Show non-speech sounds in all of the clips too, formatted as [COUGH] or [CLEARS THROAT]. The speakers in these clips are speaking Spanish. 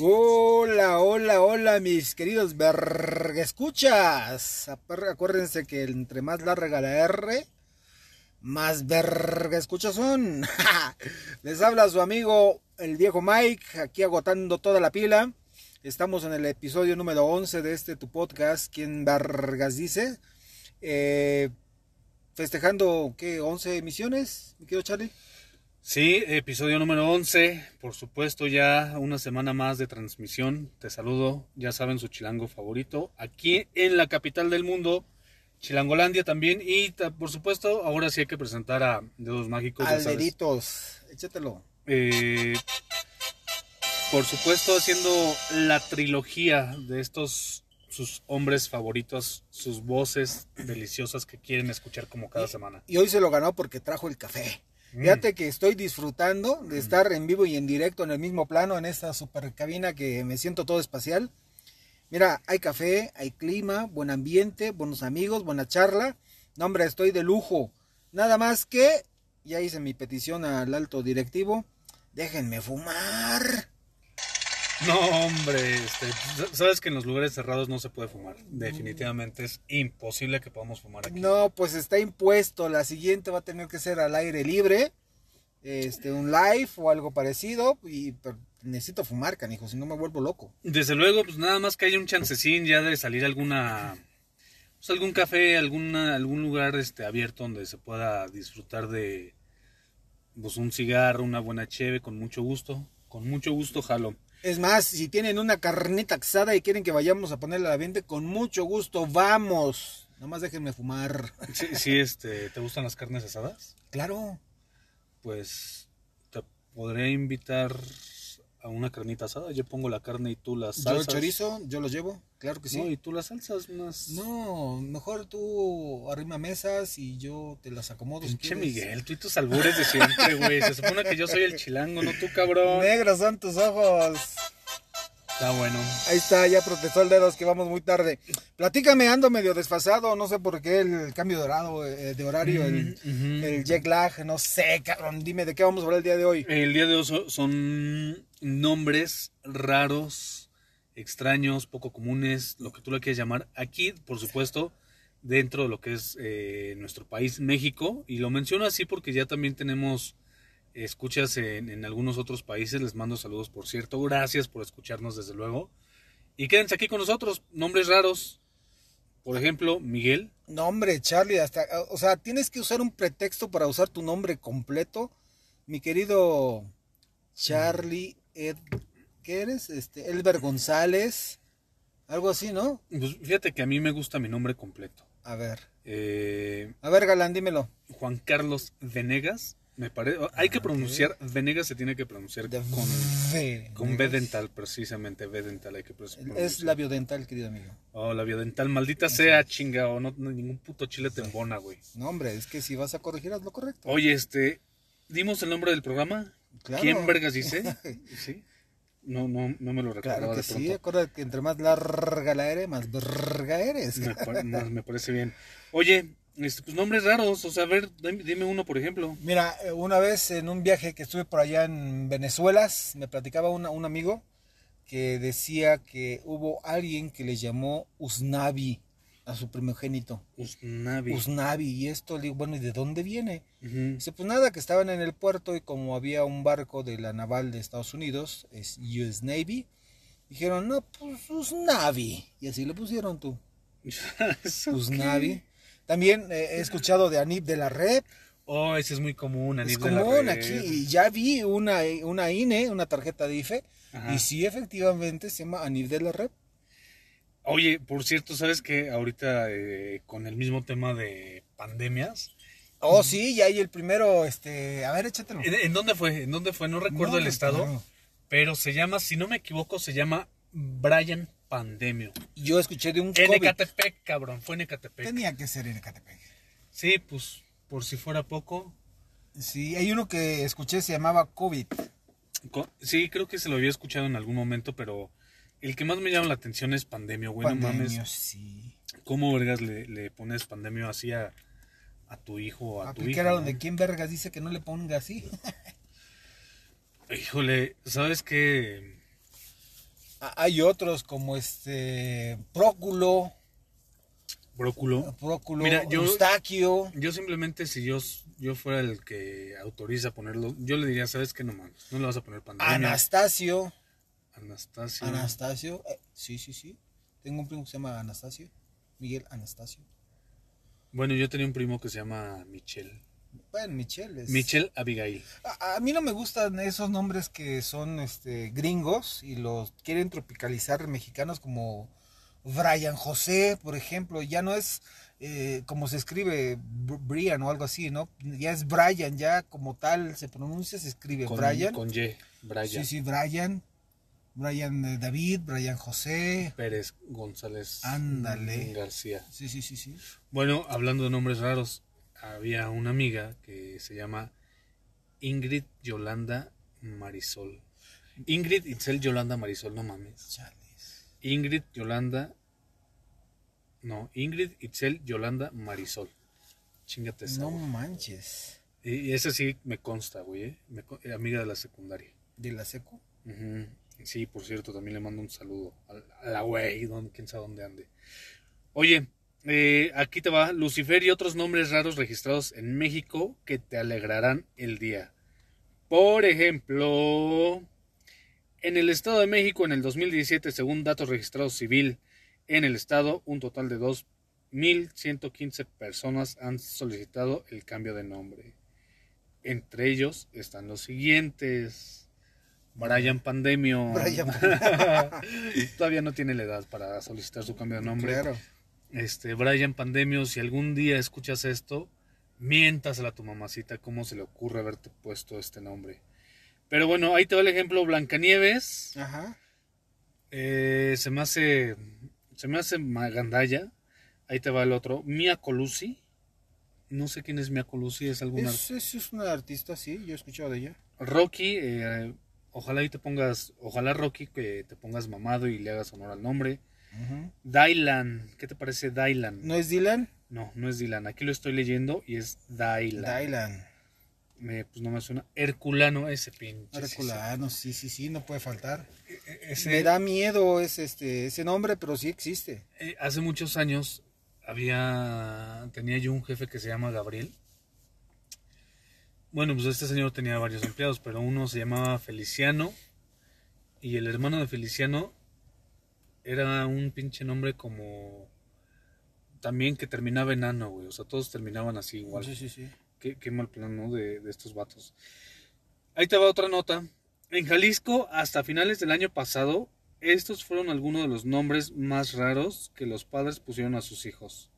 Hola, hola, hola, mis queridos verga escuchas. Acuérdense que entre más larga la R, más verga escuchas son. [LAUGHS] Les habla su amigo el viejo Mike, aquí agotando toda la pila. Estamos en el episodio número 11 de este tu podcast, ¿Quién Vergas dice? Eh, festejando, ¿qué? ¿11 emisiones, mi querido Charlie? Sí, episodio número 11, por supuesto ya una semana más de transmisión. Te saludo, ya saben su chilango favorito, aquí en la capital del mundo, Chilangolandia también. Y por supuesto, ahora sí hay que presentar a Dedos Mágicos. Alderitos, échatelo. Eh, por supuesto, haciendo la trilogía de estos sus hombres favoritos, sus voces deliciosas que quieren escuchar como cada semana. Y hoy se lo ganó porque trajo el café. Mm. Fíjate que estoy disfrutando de mm. estar en vivo y en directo en el mismo plano, en esta super cabina que me siento todo espacial. Mira, hay café, hay clima, buen ambiente, buenos amigos, buena charla. No, hombre, estoy de lujo. Nada más que, ya hice mi petición al alto directivo, déjenme fumar. No, hombre, este, sabes que en los lugares cerrados no se puede fumar. Definitivamente es imposible que podamos fumar aquí. No, pues está impuesto. La siguiente va a tener que ser al aire libre, este, un live o algo parecido. Y necesito fumar, canijo, si no me vuelvo loco. Desde luego, pues nada más que haya un chancecín ya de salir alguna, pues algún café, alguna, algún lugar, este, abierto donde se pueda disfrutar de, pues un cigarro, una buena cheve, con mucho gusto. Con mucho gusto, jalo. Es más, si tienen una carnita asada y quieren que vayamos a ponerla a la venta, con mucho gusto, vamos. Nomás déjenme fumar. [LAUGHS] Sí, sí, este, ¿te gustan las carnes asadas? Claro. Pues te podré invitar a una carnita asada. Yo pongo la carne y tú las salsas. Yo el chorizo, yo lo llevo, claro que sí. No, y tú las salsas más. No, mejor tú arrima mesas y yo te las acomodo. Pinche Miguel, tú y tus albures de siempre, güey. Se supone que yo soy el chilango, no tú, cabrón. Negros son tus ojos. Está bueno. Ahí está, ya protestó el dedos que vamos muy tarde. Platícame, ando medio desfasado, no sé por qué el cambio de horario, eh, de horario el, el, jet lag, no sé, cabrón. Dime, ¿de qué vamos a hablar el día de hoy? El día de hoy son nombres raros, extraños, poco comunes, lo que tú le quieras llamar. Aquí, por supuesto, dentro de lo que es eh, nuestro país, México. Y lo menciono así porque ya también tenemos escuchas en, algunos otros países. Les mando saludos, por cierto. Gracias por escucharnos, desde luego. Y quédense aquí con nosotros. Nombres raros. Por ejemplo, Miguel. Nombre, Charlie. Hasta, o sea, tienes que usar un pretexto para usar tu nombre completo. Mi querido Charlie Ed. ¿Qué eres? Este, Elber González. Algo así, ¿no? Pues fíjate que a mí me gusta mi nombre completo. A ver. Eh, a ver, Galán, dímelo. Juan Carlos Venegas. Me parece, hay que pronunciar, Venegas se tiene que pronunciar con, con B dental, precisamente, B dental hay que pronunciar. Es labio dental, querido amigo. Oh, labio dental, maldita sea, chinga, o no, ningún puto chile te embona, güey. No, hombre, es que si vas a corregir, haz lo correcto. Oye, este, ¿dimos el nombre del programa? ¿Quién vergas dice? [LAUGHS] ¿Sí? No, no, no me lo recuerdo. Claro que sí, acuérdate que entre más larga la eres, más verga eres. Me, [LAUGHS] me parece bien. Oye, este, pues nombres raros, o sea, a ver, dime uno, por ejemplo. Mira, eh, una vez en un viaje que estuve por allá en Venezuela, me platicaba un amigo que decía que hubo alguien que le llamó Usnavi a su primogénito. Usnavi. Usnavi, y esto, le digo, bueno, ¿y de dónde viene? Dice, pues nada, que estaban en el puerto y como había un barco de la naval de Estados Unidos, es US Navy, dijeron, no, pues Usnavi, y así le pusieron tú. [LAUGHS] Usnavi. También eh, he escuchado de Anib de la Red. Oh, ese es muy común, Anib es de la Red. aquí. Y ya vi una, una INE, una tarjeta de IFE. Y sí, efectivamente, se llama Anib de la Red. Oye, por cierto, ¿sabes que ahorita eh, con el mismo tema de pandemias? Oh, sí, ya hay el primero, este, a ver, échatelo. ¿En, dónde fue? ¿En dónde fue? No recuerdo el estado, pero se llama, si no me equivoco, se llama Brian pandemia. Yo escuché de un En Ecatepec, cabrón, fue en Ecatepec. Tenía que ser en Ecatepec. Sí, pues, por si fuera poco. Sí, hay uno que escuché, se llamaba COVID. Sí, creo que se lo había escuchado en algún momento, pero el que más me llama la atención es pandemia, güey. Pandemia, sí. ¿Cómo, vergas, le, le pones pandemia así a, a tu hijo o a tu Aplicar hija. a ¿no? donde quien vergas dice que no le ponga así. Híjole, ¿sabes qué? [LAUGHS] Ah, Hay otros como este Próculo, Bróculo. Próculo, Mira, yo- Eustaquio. Yo simplemente, si yo, yo fuera el que autoriza ponerlo, yo le diría, ¿sabes qué? No mames, no le vas a poner pandemia. Anastasio. Anastasio. Anastasio. eh, sí, sí, sí. Tengo un primo que se llama Anastasio. Miguel Anastasio. Bueno, yo tenía un primo que se llama Michelle. Bueno, Michelle es... Michelle Abigail. A, a mí no me gustan esos nombres que son este gringos y los quieren tropicalizar mexicanos como Brian José, por ejemplo. Ya no es eh, como se escribe Br- Brian o algo así, ¿no? Ya es Brian, ya como tal se pronuncia, se escribe Con, Brian. con Y. Brian. Sí, sí, Brian. Brian eh, David, Brian José. Pérez González. Ándale. García. Sí, sí, sí, sí. Bueno, hablando de nombres raros, había una amiga que se llama Ingrid Yolanda Marisol. Ingrid Itzel Yolanda Marisol, no mames. Chales. Ingrid Yolanda. No, Ingrid Itzel Yolanda Marisol. Chingate esa. No manches. Y esa sí me consta, güey. ¿eh? Me eh, amiga de la secundaria. ¿De la seco? Ujú. Sí, por cierto, también le mando un saludo a, la güey, quién sabe dónde ande. Oye, eh, aquí te va Lucifer y otros nombres raros registrados en México que te alegrarán el día. Por ejemplo, en el Estado de México en el 2017, según datos registrados civil en el Estado, un total de 2.115 personas han solicitado el cambio de nombre. Entre ellos están los siguientes. Brian Pandemio. [LAUGHS] Brian [LAUGHS] Todavía no tiene la edad para solicitar su cambio de nombre. Claro. Este, Brian Pandemio, si algún día escuchas esto, miéntasela a tu mamacita cómo se le ocurre haberte puesto este nombre. Pero bueno, ahí te va el ejemplo Blancanieves. Ajá. Eh, se me hace se me hace magandalla. Ahí te va el otro, Mia Colusi. No sé quién es Mia Colusi, es alguna Es, es, es una artista, sí, yo he escuchado de ella. Rocky, eh, ojalá y te pongas, ojalá Rocky que te pongas mamado y le hagas honor al nombre. Dylan, ¿qué te parece Dylan? ¿No es Dylan? No, no es Dylan. Aquí lo estoy leyendo y es Dylan. Dylan. Me- pues no me suena. Herculano, ese pinche. Herculano, sí, sí, sí, no puede faltar. E- Ese, Me da miedo ese, este, ese nombre, pero sí existe. eh, hace muchos años había. Tenía yo un jefe que se llama Gabriel. Bueno, pues este señor tenía varios empleados, pero uno se llamaba Feliciano. Y el hermano de Feliciano era un pinche nombre como. También que terminaba en ano, güey. O sea, todos terminaban así igual. Sí, sí, sí. Qué, qué mal plan, ¿no? De, de estos vatos. Ahí te va otra nota. En Jalisco, hasta finales del año pasado, estos fueron algunos de los nombres más raros que los padres pusieron a sus hijos,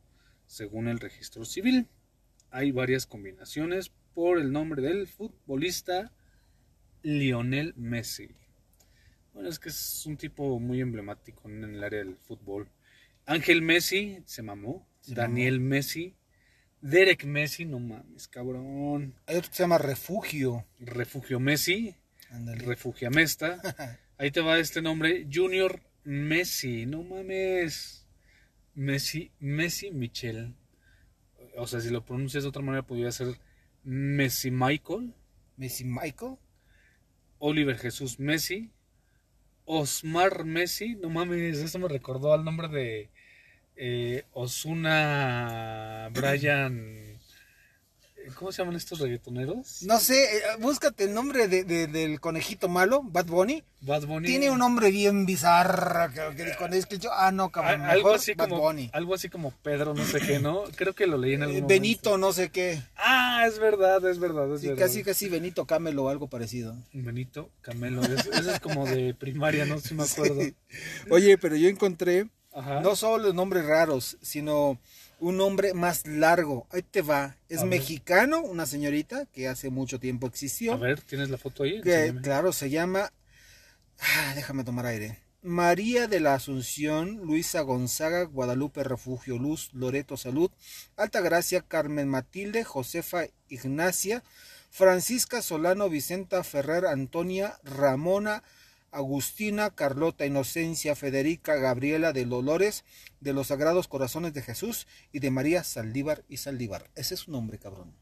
según el registro civil. Hay varias combinaciones por el nombre del futbolista Lionel Messi. Bueno, es que es un tipo muy emblemático en el área del fútbol. Ángel Messi se mamó. Se Daniel Messi. Derek Messi, no mames, cabrón. Hay otro que se llama Refugio. Refugio Messi. Ándale. Refugiamesta. [LAUGHS] Ahí te va este nombre. Junior Messi, no mames. Messi, Messi Michel. O sea, si lo pronuncias de otra manera, podría ser Messi Michael. Messi Michael. Oliver Jesús Messi. Osmar Messi, no mames, eso me recordó al nombre de eh, Osuna Brian. ¿Cómo se llaman estos reggaetoneros? No sé, eh, búscate el nombre de, de- del conejito malo, Bad Bunny. Bad Bunny. Tiene un nombre bien bizarro. Que, que con es que yo, ah, no, A- cabrón. algo así Bad como Bunny. algo así como Pedro no sé qué no creo que lo leí en algún Eh, momento. Benito, no sé qué. ah es verdad es verdad es Sí, verdad casi, casi Benito Camelo o algo parecido. Benito Camelo es- ese es como de primaria no si me [LAUGHS] acuerdo Sí. Oye, pero yo encontré Ajá. no solo los nombres raros, sino un nombre más largo. Ahí te va. Es A ver. mexicano, una señorita que hace mucho tiempo existió. a ver tienes la foto ahí que Enséñame. claro, se llama. Ah, déjame tomar aire. María de la Asunción, Luisa Gonzaga, Guadalupe Refugio Luz, Loreto Salud, Altagracia, Carmen Matilde, Josefa Ignacia, Francisca Solano, Vicenta Ferrer, Antonia, Ramona, Agustina, Carlota, Inocencia, Federica, Gabriela de Dolores, de los Sagrados Corazones de Jesús y de María Saldívar y Saldívar. Ese es su nombre, cabrón.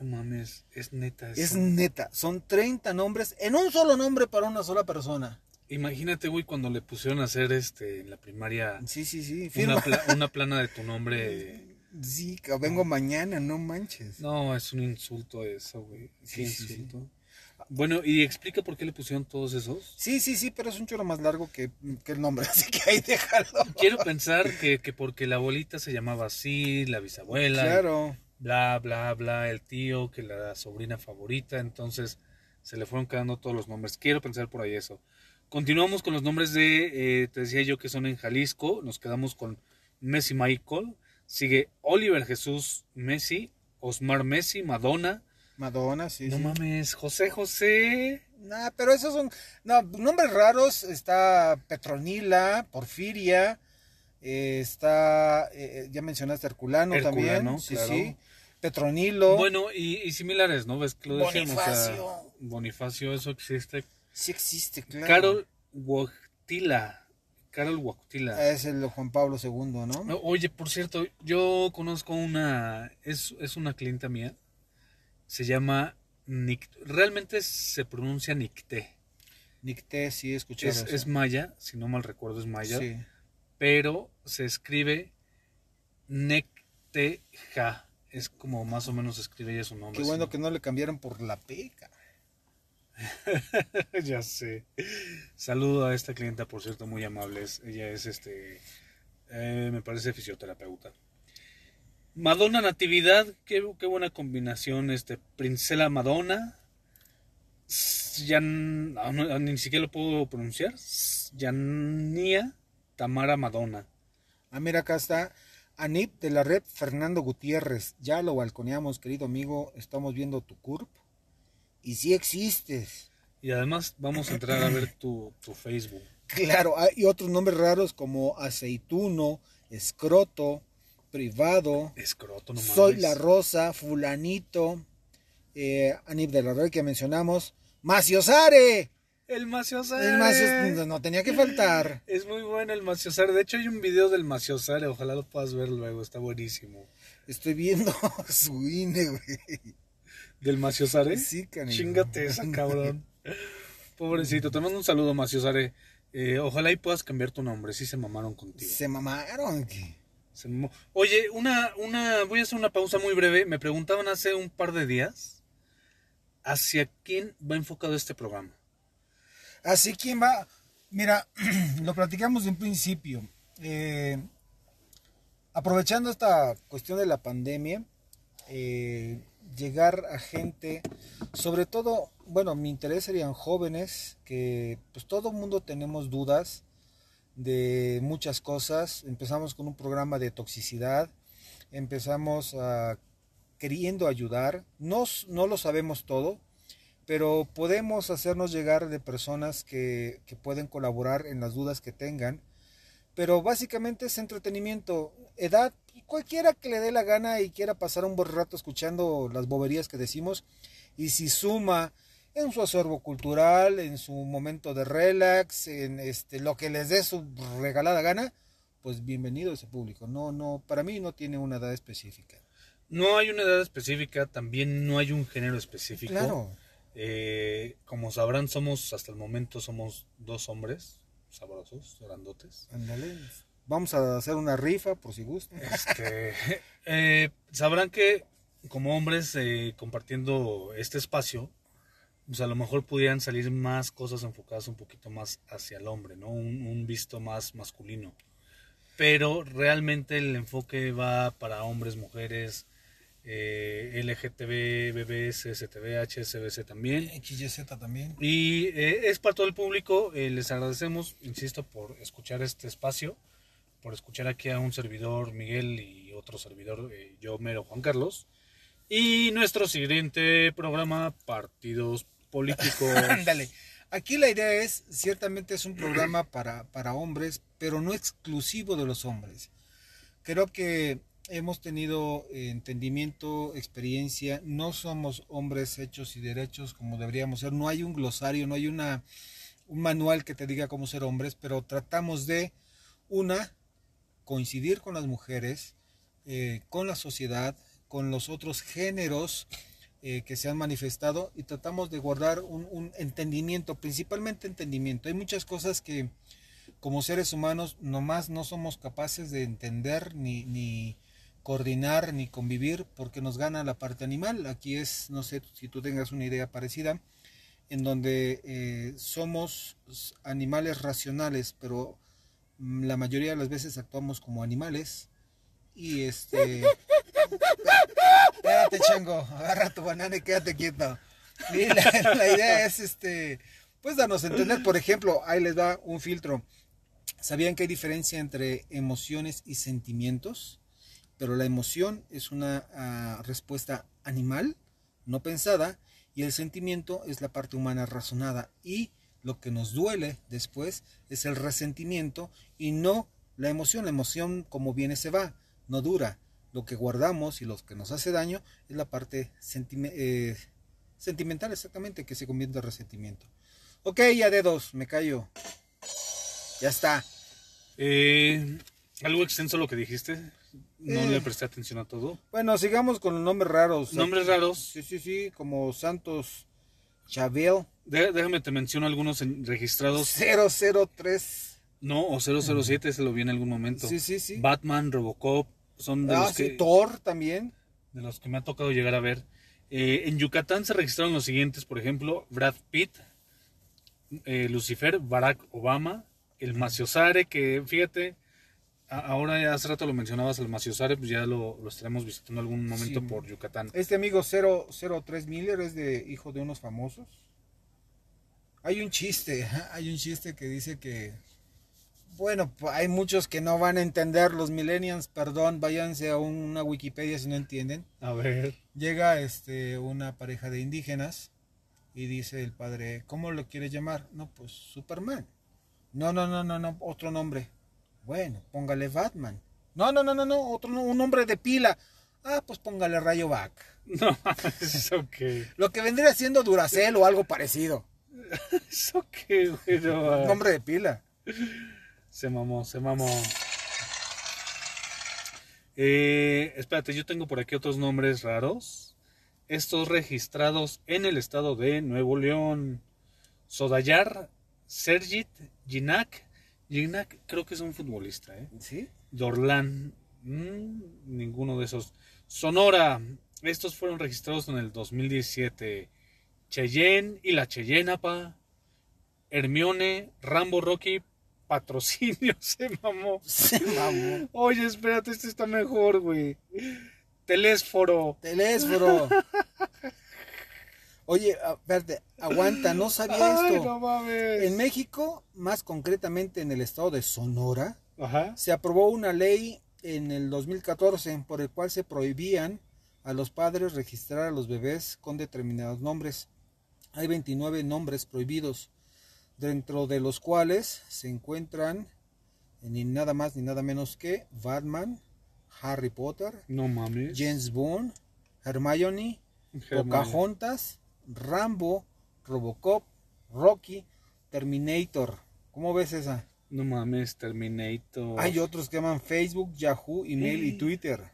No mames, es neta. Es neta. Son 30 nombres en un solo nombre para una sola persona. Imagínate, güey, cuando le pusieron a hacer este en la primaria. Sí, sí, sí. Una, una, plana de tu nombre. Sí, que vengo mañana, no manches. No, es un insulto eso, güey. Sí, insulto. Bueno, ¿y explica por qué le pusieron todos esos? Sí, sí, sí, pero es un choro más largo que, el nombre, [LAUGHS] así que ahí déjalo. Quiero pensar que, que, porque la abuelita se llamaba así, la bisabuela. Claro. Bla, bla, bla, el tío, que la sobrina favorita, entonces se le fueron quedando todos los nombres. Quiero pensar por ahí eso. Continuamos con los nombres de, eh, te decía yo que son en Jalisco, nos quedamos con Messi Michael, sigue Oliver Jesús Messi, Osmar Messi, Madonna, Madonna, sí. No mames, José José. Nah, pero esos son no, nombres raros. Está Petronila, Porfiria, eh, está, eh, eh, ya mencionaste Herculano, también. Sí, sí. Petronilo. Bueno, y, similares, ¿no? ¿Ves que lo Bonifacio. Bonifacio, eso existe. Sí existe, claro. Carol Huactila. Carol Huactila. Es el Juan Pablo II, ¿no? Oye, por cierto, yo conozco una, es, es una clienta mía se llama realmente se pronuncia Nicté. Nicté, sí, escuché. Es, es, maya, si no mal recuerdo es maya, sí. pero se escribe Necteja. Es como más o menos se escribe ella su nombre. Qué bueno que no le cambiaron por la peca. [LAUGHS] ya sé. Saludo a esta clienta, por cierto, muy amable. Ella es este, eh, me parece fisioterapeuta. Madonna Natividad, qué, buena combinación, este, Princela Madonna, ya ni siquiera lo puedo pronunciar, Yania Tamara Madonna. Ah, mira, acá está Anip de la red Fernando Gutiérrez, ya lo balconeamos, querido amigo, estamos viendo tu curp, y sí existes. Y además vamos a entrar a ver tu, tu Facebook. Claro, hay otros nombres raros como aceituno, escroto, privado. Escroto, no Soy la Rosa, Fulanito, eh, Anib de la Rey que mencionamos. Maciosare. El Maciosare. El no, tenía que faltar. Es muy bueno el Maciosare. De hecho, hay un video del Maciosare. Ojalá lo puedas ver luego. Está buenísimo. Estoy viendo [LAUGHS] su INE, güey. ¿Del Maciosare? Sí, canijo. Chingate esa, cabrón. Pobrecito. Te mando un saludo, Maciosare. Eh, ojalá y puedas cambiar tu nombre. Sí se mamaron contigo. Se mamaron. Oye, una, una, voy a hacer una pausa muy breve. Me preguntaban hace un par de días hacia quién va enfocado este programa. Hacia quién va. Mira, [CLEARS THROAT] lo platicamos de un principio. Eh, aprovechando esta cuestión de la pandemia, eh, llegar a gente, sobre todo, bueno, mi interés serían jóvenes, que pues todo mundo tenemos dudas de muchas cosas. Empezamos con un programa de toxicidad, empezamos a, queriendo ayudar, no, no lo sabemos todo, pero podemos hacernos llegar de personas que, que pueden colaborar en las dudas que tengan. Pero básicamente es entretenimiento, edad, cualquiera que le dé la gana y quiera pasar un buen rato escuchando las boberías que decimos, y si suma en su acervo cultural, en su momento de relax, en este lo que les dé su regalada gana, pues bienvenido a ese público. No, no, para mí no tiene una edad específica. No hay una edad específica, también no hay un género específico. Claro. Eh, como sabrán, somos, hasta el momento, somos dos hombres sabrosos, grandotes. Ándale. Vamos a hacer una rifa, por si gusta. Este, [LAUGHS] eh, sabrán que como hombres, eh, compartiendo este espacio, pues a lo mejor pudieran salir más cosas enfocadas un poquito más hacia el hombre, ¿no? Un, visto más masculino. Pero realmente el enfoque va para hombres, mujeres, eh, LGTB, BBS, STBH, SBC también. XYZ también. Y eh, es para todo el público. Eh, les agradecemos, insisto, por escuchar este espacio, por escuchar aquí a un servidor Miguel y otro servidor, eh, yo, Mero Juan Carlos. Y nuestro siguiente programa, Partidos político. [LAUGHS] Ándale. Aquí la idea es, ciertamente es un programa para, para hombres, pero no exclusivo de los hombres. Creo que hemos tenido entendimiento, experiencia, no somos hombres hechos y derechos como deberíamos ser, no hay un glosario, no hay una un manual que te diga cómo ser hombres, pero tratamos de, una, coincidir con las mujeres, eh, con la sociedad, con los otros géneros eh, que se han manifestado y tratamos de guardar un, un, entendimiento, principalmente entendimiento. Hay muchas cosas que como seres humanos nomás no somos capaces de entender ni, ni coordinar ni convivir porque nos gana la parte animal. Aquí es, no sé si tú tengas una idea parecida, en donde eh, somos animales racionales, pero la mayoría de las veces actuamos como animales. Y este... [LAUGHS] Chango, agarra tu banana y quédate quieto. La, idea es, este, pues darnos a entender, por ejemplo, ahí les da un filtro. ¿Sabían que hay diferencia entre emociones y sentimientos? Pero la emoción es una uh, respuesta animal, no pensada, y el sentimiento es la parte humana razonada. Y lo que nos duele después es el resentimiento y no la emoción. La emoción como viene se va, no dura. Lo que guardamos y lo que nos hace daño es la parte sentime eh, sentimental exactamente que se convierte en resentimiento. Ok, ya dedos, me callo. Ya está. Eh, algo extenso lo que dijiste. No eh. le presté atención a todo. Bueno, sigamos con los nombres raros. Nombres raros. Sí, sí, sí, como Santos Chabel. De, déjame te menciono algunos registrados. 003. No, o 007 se lo vi en algún momento. Sí, sí, sí. Batman, Robocop, son de ah, los sí, que Thor también. de los que me ha tocado llegar a ver. Eh, en Yucatán se registraron los siguientes, por ejemplo, Brad Pitt, eh, Lucifer, Barack Obama, el Maciosare, que fíjate, ahora ya hace rato lo mencionabas, el Maciosare, pues ya lo, lo estaremos visitando algún momento Sí. por Yucatán. Este amigo 003 Miller es de hijo de unos famosos. Hay un chiste, [LAUGHS] hay un chiste que dice que, bueno, hay muchos que no van a entender los millennials, perdón, váyanse a una Wikipedia si no entienden. A ver. Llega este una pareja de indígenas y dice el padre, ¿cómo lo quiere llamar? No, pues Superman. No, no, no, no, no, otro nombre. Bueno, póngale Batman. No, no, no, no, no, otro no- un nombre de pila. Ah, pues póngale Rayo Back. [LAUGHS] No, eso qué. Lo que vendría siendo Duracell o algo parecido. [LAUGHS] Eso qué, güey. no. Nombre de pila. Se mamó, se mamó. Eh, espérate, yo tengo por aquí otros nombres raros. Estos registrados en el estado de Nuevo León. Sodayar, Sergit, Ginac. Ginac creo que es un futbolista, ¿eh? ¿Sí? Dorlan, mm, ninguno de esos. Sonora, estos fueron registrados en el 2017. Cheyenne y la Cheyenapa. Hermione, Rambo Rocky, patrocinio, [LAUGHS] se mamó. Se mamó. Oye, espérate, este está mejor, güey. Telésforo. Telésforo. [LAUGHS] Oye, espérate, aguanta, no sabía Ay, esto. no mames. En México, más concretamente en el estado de Sonora, Ajá. se aprobó una ley en el 2014 por el cual se prohibían a los padres registrar a los bebés con determinados nombres. Hay 29 nombres prohibidos, dentro de los cuales se encuentran eh, ni nada más ni nada menos que Batman, Harry Potter, No mames. James Bond, Hermione, Hermione. Pocahontas, Rambo, Robocop, Rocky, Terminator. ¿Cómo ves esa? No mames, Terminator. Hay otros que llaman Facebook, Yahoo, email y. Twitter.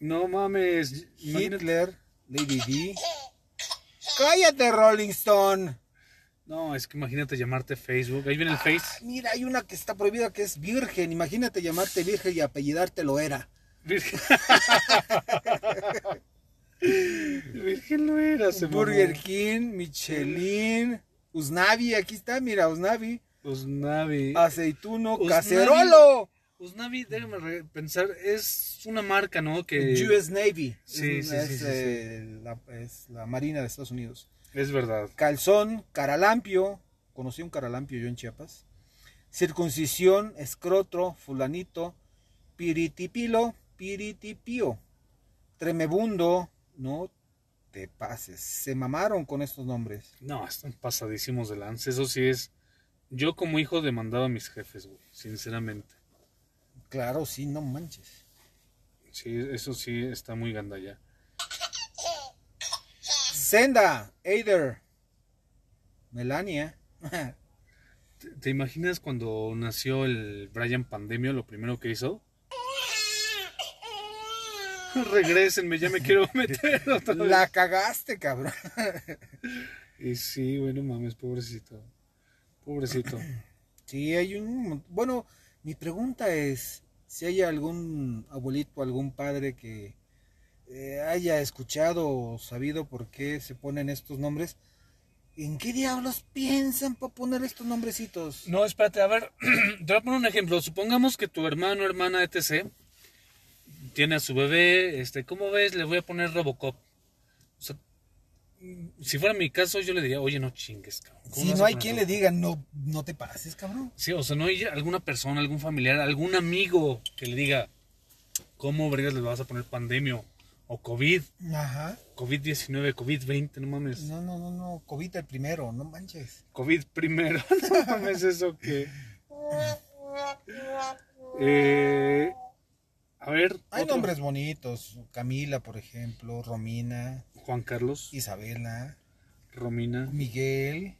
No mames. Hitler, Lady D. ¡Cállate, Rolling Stone! No, es que imagínate llamarte Facebook. Ahí viene el Face. Ah, mira, hay una que está prohibida que es virgen. Imagínate llamarte virgen y apellidarte lo era. Virgen. [LAUGHS] Virgen lo era, se mamó. Burger King, Michelin, Usnavi, aquí está, mira, Usnavi. Usnavi. Aceituno, Usnavi. cacerolo. Usnavi, déjame pensar, es una marca, ¿no? Que US Navy. Sí, es, sí, es, sí, sí, eh, La, es la Marina de Estados Unidos. Es verdad. Calzón, caralampio. Conocí un caralampio yo en Chiapas. Circuncisión, escrotro, fulanito. Piritipilo, piritipío. Tremebundo. No te pases. Se mamaron con estos nombres. No, están pasadísimos de lance. Eso sí es. Yo como hijo demandaba a mis jefes, güey, sinceramente. Claro, sí, no manches. Sí, eso sí está muy gandalla. Senda, Eider, Melania. ¿Te, te imaginas cuando nació el Brian Pandemio, lo primero que hizo? [LAUGHS] Regrésenme, ya me quiero meter [LAUGHS] otra vez. La cagaste, cabrón. Y sí, bueno, mames, pobrecito. Pobrecito. Sí, hay un... Bueno, mi pregunta es si hay algún abuelito, algún padre que eh, haya escuchado o sabido por qué se ponen estos nombres. ¿En qué diablos piensan para poner estos nombrecitos? No, espérate, a ver, [CLEARS THROAT] te voy a poner un ejemplo. Supongamos que tu hermano, hermana, etc. tiene a su bebé, este, ¿cómo ves? Le voy a poner Robocop. O sea, si fuera mi caso, yo le diría, oye, no chingues, cabrón. ¿Cómo Si no hay quien le diga, no, no te pases, cabrón. Sí, o sea, no hay alguna persona, algún familiar, algún amigo que le diga, ¿cómo vergas le vas a poner pandemia? O COVID, Ajá. COVID-19, COVID-20, no mames. No, no, no, no. COVID el primero, no manches. COVID primero, [LAUGHS] no mames eso que... Eh, a ver, Hay otro. nombres bonitos. Camila, por ejemplo, Romina, Juan Carlos, Isabela, Romina. Miguel,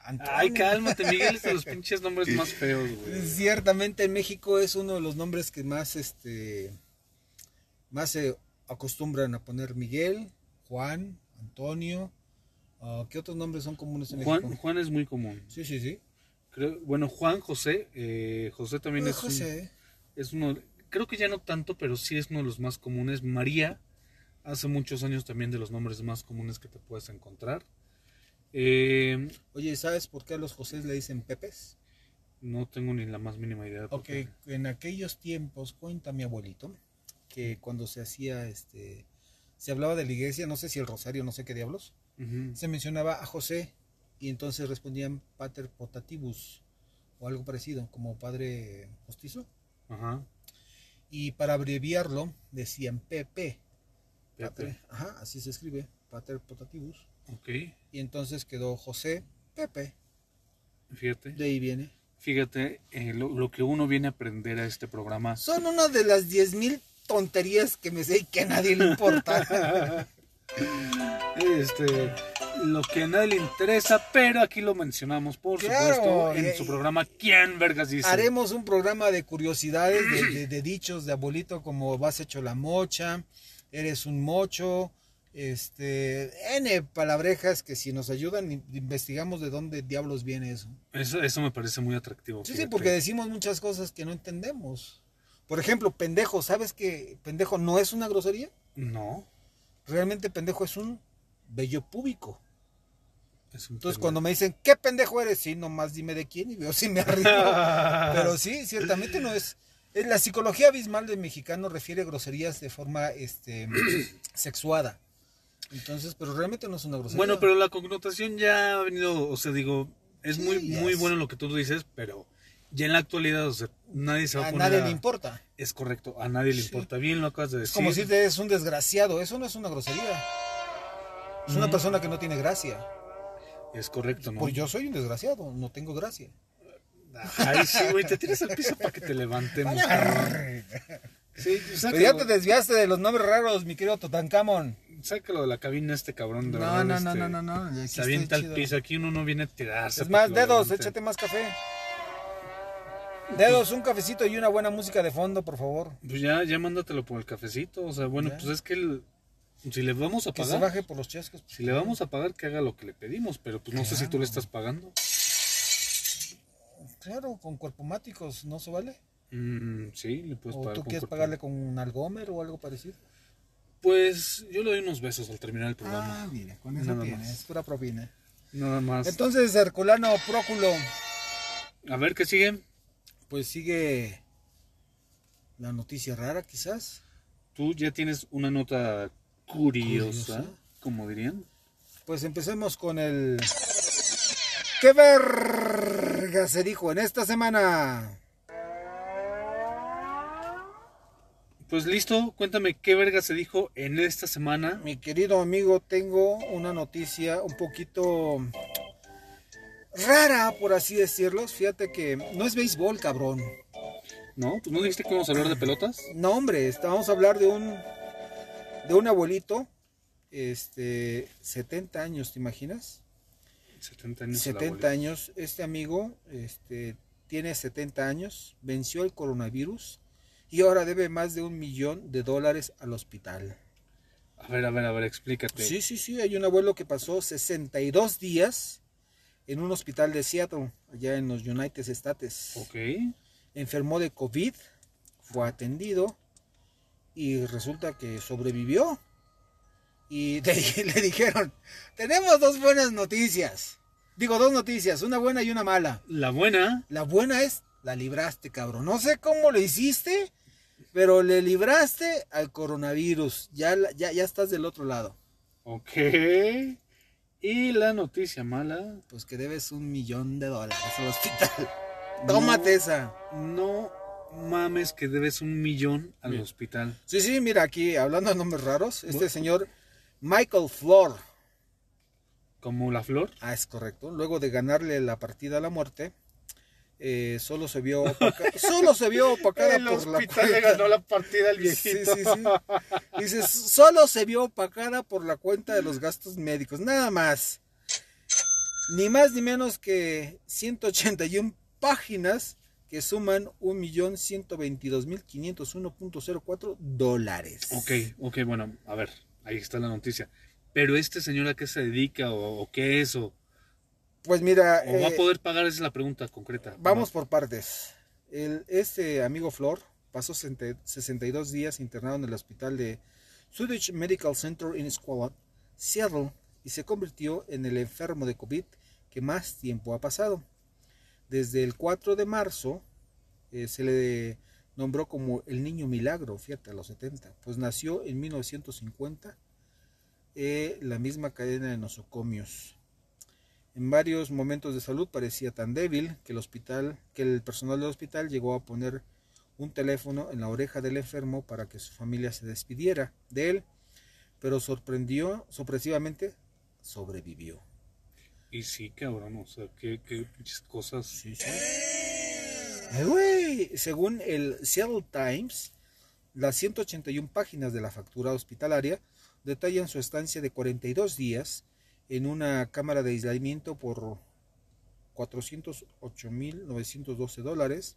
Antonio. Ay, cálmate, Miguel, es de los pinches nombres más feos, güey. [LAUGHS] Ciertamente en México es uno de los nombres que más, este, más se acostumbran a poner Miguel, Juan, Antonio. ah, ¿Qué otros nombres son comunes en Juan, México? Juan es muy común. Sí, sí, sí. Creo, bueno, Juan, José, eh, José también Ah, es, un- José. es uno, creo que ya no tanto, pero sí es uno de los más comunes. María, hace muchos años también de los nombres más comunes que te puedes encontrar. Eh, Oye, ¿sabes por qué a los José le dicen Pepes? no tengo ni la más mínima idea. Ok, qué. en aquellos tiempos, cuenta mi abuelito, que cuando se hacía, este, se hablaba de la iglesia, no sé si el rosario, no sé qué diablos, se mencionaba a José y entonces respondían Pater Potatibus o algo parecido, como padre postizo. Ajá. Y para abreviarlo decían PP. Pepe. Pater- ajá, así se escribe, Pater Potatibus. Ok, Y entonces quedó José Pepe. fíjate. De ahí viene. Fíjate, eh, lo, lo que uno viene a aprender a este programa. Son una de las 10.000 tonterías que me sé y que a nadie le importa. [LAUGHS] Este, lo que a nadie le interesa, pero aquí lo mencionamos, por Claro, supuesto, en y- su programa ¿Quién vergas dice? Haremos un programa de curiosidades, de, [CLEARS THROAT] de- de dichos de abuelito, como vas hecho la mocha, eres un mocho, este, N palabrejas que si nos ayudan, in- investigamos de dónde diablos viene eso. Eso, eso me parece muy atractivo. Sí, sí, porque decimos muchas cosas que no entendemos. Por ejemplo, pendejo, ¿sabes que pendejo no es una grosería? No, Realmente pendejo es un bello público. es un Entonces pendejo. cuando me dicen, ¿qué pendejo eres? Sí, nomás dime de quién y veo si me arrimo. [LAUGHS] Pero sí, ciertamente no es. La psicología abismal del mexicano refiere groserías de forma este, [CLEARS THROAT] sexuada. Entonces, pero realmente no es una grosería. Bueno, pero la connotación ya ha venido, o sea, digo, es Sí, muy, muy es. bueno lo que tú dices, pero ya en la actualidad, o sea, nadie se va a, a poner nadie a- le importa. Es correcto, a nadie le Sí. importa. Bien lo acabas de Es decir. como si te es un desgraciado. Eso no es una grosería. Es una Mm. persona que no tiene gracia. Es correcto, ¿no? Pues yo soy un desgraciado, no tengo gracia. Ay, sí, güey, te tiras al piso para que te levantemos. Sí, Pero sácalo, ya te desviaste de los nombres raros, mi querido Totancamón. sácalo de la cabina este cabrón, de No, verdad. no, no, este, no, no, no. aquí Se avienta al piso, aquí uno no viene a tirarse. Es más, dedos, échate más café. Dedos, un cafecito y una buena música de fondo, por favor. Pues ya, ya mándatelo por el cafecito, o sea, bueno, Ya. pues es que el- si le vamos a Que se pagar, baje por los chescos. si le vamos a pagar, que haga lo que le pedimos, pero pues no sé si tú le estás pagando. Claro, con cuerpomáticos, ¿no se vale? Mm, sí, le puedes ¿O pagar tú con quieres cuerpo. pagarle con un algomer o algo parecido? Pues yo le doy unos besos al terminar el programa. Ah, mira, con eso eso tienes, tienes, pura propina. Nada más. Entonces, Herculano Próculo, a ver qué sigue. Pues sigue la noticia rara, quizás. Tú ya tienes una nota curiosa, Curiosa. como dirían. Pues empecemos con el... ¿Qué verga se dijo en esta semana? Pues listo, cuéntame qué verga se dijo en esta semana. Mi querido amigo, tengo una noticia un poquito rara, por así decirlo. Fíjate que no es béisbol, cabrón. ¿No? Pues no dijiste que íbamos a hablar de pelotas. No, hombre, vamos a hablar de un de un abuelito, este, 70 años, ¿te imaginas? 70 años. el 70 abuelito. años. Este amigo este, tiene 70 años, venció el coronavirus y ahora debe más de un millón de dólares al hospital. A ver, a ver, a ver, explícate. Sí, sí, sí, hay un abuelo que pasó 62 días en un hospital de Seattle, allá en los United States. Ok. Enfermó de COVID, fue atendido y resulta que sobrevivió. Y [LAUGHS] le dijeron, tenemos dos buenas noticias. Digo, dos noticias, una buena y una mala. La buena, La buena es, la libraste, cabrón. No sé cómo lo hiciste, pero le libraste al coronavirus. Ya, ya, ya estás del otro lado. ok. Y la noticia mala, Pues que debes un millón de dólares al hospital. [LAUGHS] Tómate esa. no mames que debes un millón al Bien. hospital. Sí, sí, mira aquí, hablando de nombres raros, este señor Michael Flor, Como la flor. ah, es correcto, luego de ganarle la partida a la muerte, eh, solo se vio opaca- [LAUGHS] solo se vio opacada por la cuenta. la partida al Sí, sí, sí. Dice, solo se vio opacada por la cuenta de los gastos médicos, nada más. Ni más ni menos que 181 páginas que suman 1.122.501.04 dólares. Ok, ok, bueno, a ver, ahí está la noticia. Pero este señor a qué se dedica o, o qué es o, Pues mira, o va a eh, poder pagar, esa es la pregunta concreta. vamos por partes. El, este amigo Flor pasó 60 62 días internado en el hospital de Swedish Medical Center in Seattle, y se convirtió en el enfermo de COVID que más tiempo ha pasado. Desde el 4 de marzo eh, se le nombró como el niño milagro, fíjate, a los 70, pues nació en 1950 eh, la misma cadena de nosocomios. En varios momentos de salud parecía tan débil que el hospital, que el personal del hospital llegó a poner un teléfono en la oreja del enfermo para que su familia se despidiera de él, pero sorprendió, sorpresivamente, sobrevivió. Y sí, cabrón, o sea, qué, cosas. Sí, sí. Güey, Según el Seattle Times, las 181 páginas de la factura hospitalaria detallan su estancia de 42 días en una cámara de aislamiento por 408.912 dólares,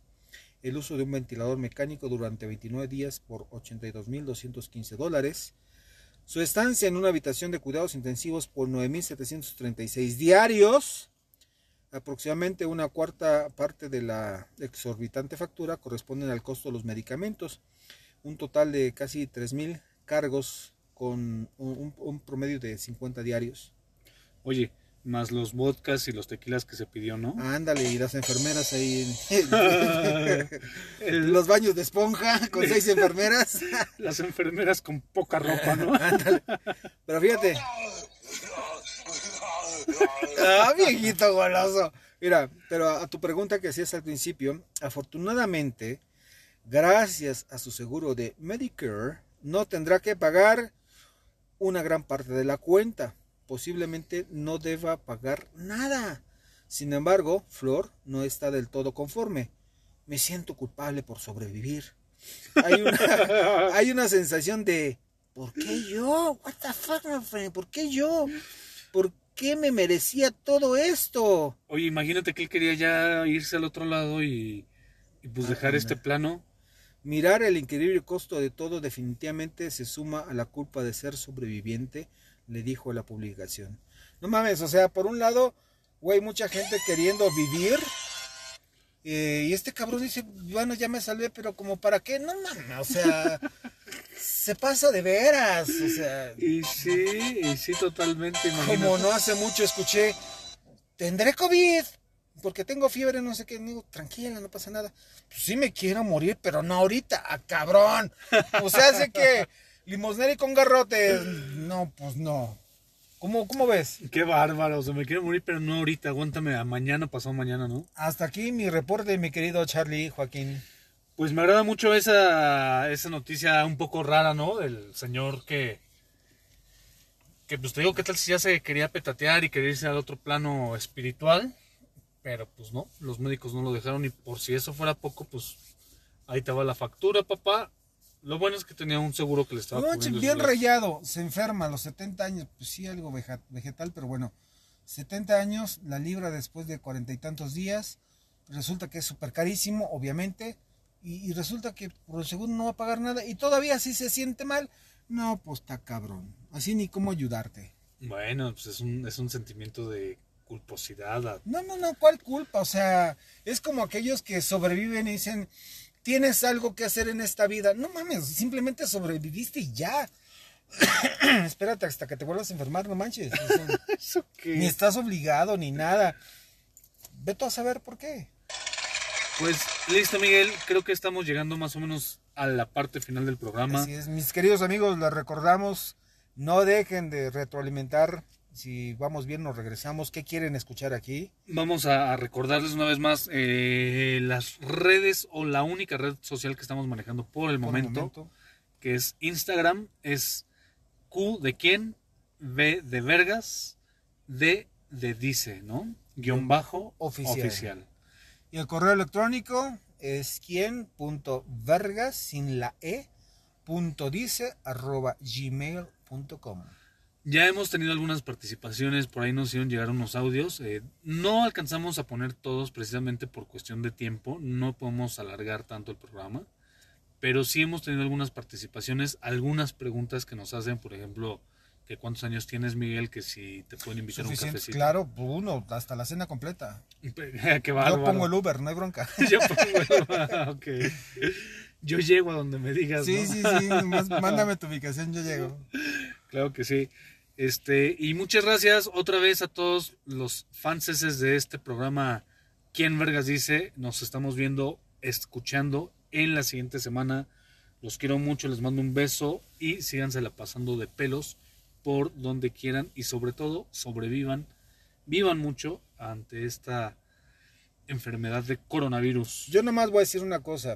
el uso de un ventilador mecánico durante 29 días por 82.215 dólares, su estancia en una habitación de cuidados intensivos por 9.736 diarios, aproximadamente una cuarta parte de la exorbitante factura corresponden al costo de los medicamentos, un total de casi 3.000 cargos con un, un promedio de 50 diarios. Oye, más los vodkas y los tequilas que se pidió, ¿no? Ándale, y las enfermeras ahí en [LAUGHS] [LAUGHS] los baños de esponja con seis enfermeras. [LAUGHS] las enfermeras con poca ropa, ¿no? Ándale. Pero fíjate. Ah, viejito goloso. Mira, pero a tu pregunta que hacías al principio, afortunadamente, gracias a su seguro de Medicare, no tendrá que pagar una gran parte de la cuenta. Posiblemente no deba pagar nada. Sin embargo, Flor no está del todo conforme. Me siento culpable por sobrevivir. Hay una, [LAUGHS] hay una sensación de ¿por qué yo? What the fuck, my friend? ¿Por qué yo? ¿Por qué me merecía todo esto? Oye, imagínate que él quería ya irse al otro lado y, y pues Ah, dejar este plano. Mirar el increíble costo de todo definitivamente se suma a la culpa de ser sobreviviente, le dijo la publicación. No mames, o sea, por un lado, güey, mucha gente queriendo vivir. eh, y este cabrón dice, bueno, ya me salvé, pero como para qué, no mames, o sea, [LAUGHS] se pasa de veras, o sea, Y sí, y sí, totalmente. Imagínate. como no hace mucho escuché, tendré COVID, porque tengo fiebre, no sé qué, digo, tranquila, no pasa nada. Pues sí me quiero morir, pero no ahorita, ah, cabrón. O sea, hace que limosnero y con garrote, no, pues no. ¿Cómo, ¿Cómo ves? Qué bárbaro, o sea, me quiero morir, pero no ahorita, aguántame a mañana, pasado mañana, ¿no? Hasta aquí mi reporte, mi querido Charlie Joaquín. Pues me agrada mucho esa, esa noticia un poco rara, ¿no? Del señor que... Que pues te digo, ¿qué tal si ya se quería petatear y quería irse al otro plano espiritual? Pero pues no, los médicos no lo dejaron y por si eso fuera poco, pues ahí te va la factura, papá. Lo bueno es que tenía un seguro que le estaba No, bien rayado, se enferma a los 70 años, pues sí, algo vegetal, pero bueno, 70 años, la libra después de cuarenta y tantos días, resulta que es súper carísimo, obviamente, y, y resulta que por el segundo no va a pagar nada, y todavía si se siente mal, no, pues está cabrón, así ni cómo ayudarte. Bueno, pues es un, es un sentimiento de culposidad. a- No, no, no, ¿cuál culpa? O sea, es como aquellos que sobreviven y dicen, tienes algo que hacer en esta vida. No mames, simplemente sobreviviste y ya. [COUGHS] Espérate hasta que te vuelvas a enfermar, no manches. [LAUGHS] ¿Eso qué? ni estás obligado ni nada. Vete a saber por qué. Pues listo, Miguel. Creo que estamos llegando más o menos a la parte final del programa. Así es, mis queridos amigos, les recordamos, no dejen de retroalimentar. Si vamos bien, nos regresamos. ¿Qué quieren escuchar aquí? Vamos a, recordarles una vez más eh, las redes o la única red social que estamos manejando por el Por el momento, que es Instagram, es Q de quién, V de Vergas, D de dice, ¿no? Guión bajo Oficial. oficial. Y el correo electrónico es quien.vergas sin la e punto dice arroba gmail.com. Ya hemos tenido algunas participaciones, por ahí nos hicieron llegar unos audios. eh, no alcanzamos a poner todos precisamente por cuestión de tiempo, no podemos alargar tanto el programa, pero sí hemos tenido algunas participaciones, algunas preguntas que nos hacen, por ejemplo, que cuántos años tienes Miguel, que si te pueden invitar a un cafecito. claro, uno, hasta la cena completa. [LAUGHS] Qué Yo pongo el Uber, no hay bronca. [LAUGHS] Yo pongo el- [LAUGHS] ah, ok. Yo llego a donde me digas. Sí, ¿no? sí, sí, mándame tu ubicación, yo llego. Claro que sí. Este, y muchas gracias otra vez a todos los fanses de este programa. ¿Quién Vergas dice? Nos estamos viendo, escuchando en la siguiente semana. Los quiero mucho, les mando un beso y sígansela pasando de pelos por donde quieran y sobre todo sobrevivan, vivan mucho ante esta enfermedad de coronavirus. Yo nomás voy a decir una cosa.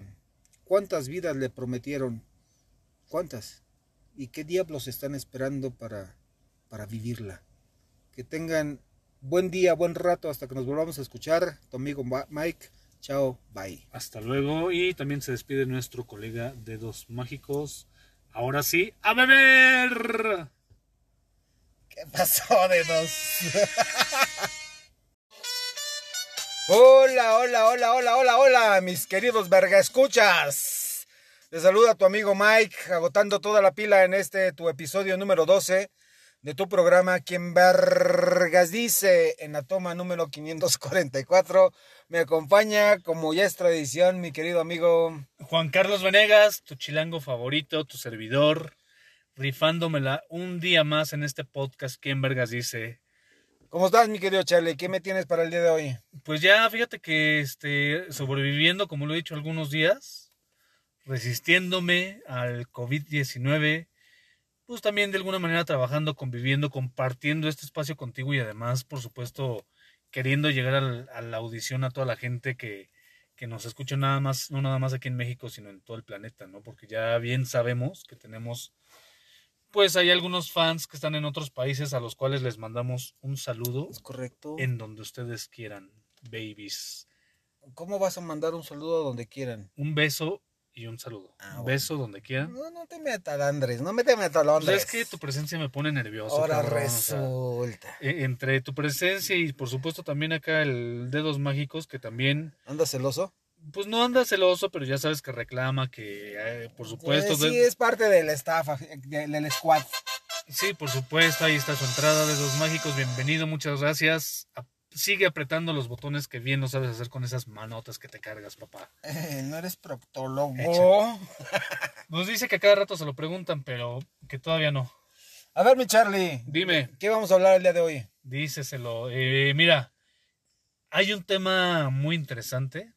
¿Cuántas vidas le prometieron? ¿Cuántas? ¿Y qué diablos están esperando para, para vivirla? Que tengan buen día, buen rato hasta que nos volvamos a escuchar. Tu amigo Mike. Chao, bye. Hasta luego y también se despide nuestro colega Dedos Mágicos. Ahora sí, a beber. ¿Qué pasó, dedos? [LAUGHS] hola, hola, hola, hola, hola, hola, mis queridos verga escuchas. Te saluda tu amigo Mike, agotando toda la pila en este tu episodio número 12 de tu programa Quien Vergas dice en la toma número 544. Me acompaña, como ya es tradición, mi querido amigo. Juan Carlos Venegas, tu chilango favorito, tu servidor, rifándomela un día más en este podcast. ¿Quién vergas dice? ¿Cómo estás, mi querido Charlie? ¿Qué me tienes para el día de hoy? Pues ya, fíjate que este, sobreviviendo, como lo he dicho algunos días, resistiéndome al COVID-19, pues también de alguna manera trabajando, conviviendo, compartiendo este espacio contigo y además, por supuesto, queriendo llegar al- a la audición a toda la gente que, que nos escucha nada más, no nada más aquí en México, sino en todo el planeta, ¿no? Porque ya bien sabemos que tenemos, pues hay algunos fans que están en otros países a los cuales les mandamos un saludo ¿Es correcto? en donde ustedes quieran, babies. ¿Cómo vas a mandar un saludo a donde quieran? Un beso y un saludo. Ah, bueno. beso donde quieran. No, no te metas, Andrés, no me te metas, Pues Londres. es que tu presencia me pone nervioso. Ahora cabrón, o sea, resulta. e- entre tu presencia y por supuesto también acá el Dedos Mágicos, que también, ¿Andas celoso? pues no anda celoso, pero ya sabes que reclama, que eh, por supuesto... Eh, sí, de- es parte del staff, eh, de- del squad. sí, por supuesto, ahí está su entrada, Dedos Mágicos, bienvenido, muchas gracias. Sigue apretando los botones que bien lo sabes hacer con esas manotas que te cargas, papá. Eh, no eres proctólogo. [LAUGHS] Nos dice que a cada rato se lo preguntan, pero que todavía no. A ver, mi Charlie, Dime. ¿qué vamos a hablar el día de hoy? Díceselo. Eh, mira, hay un tema muy interesante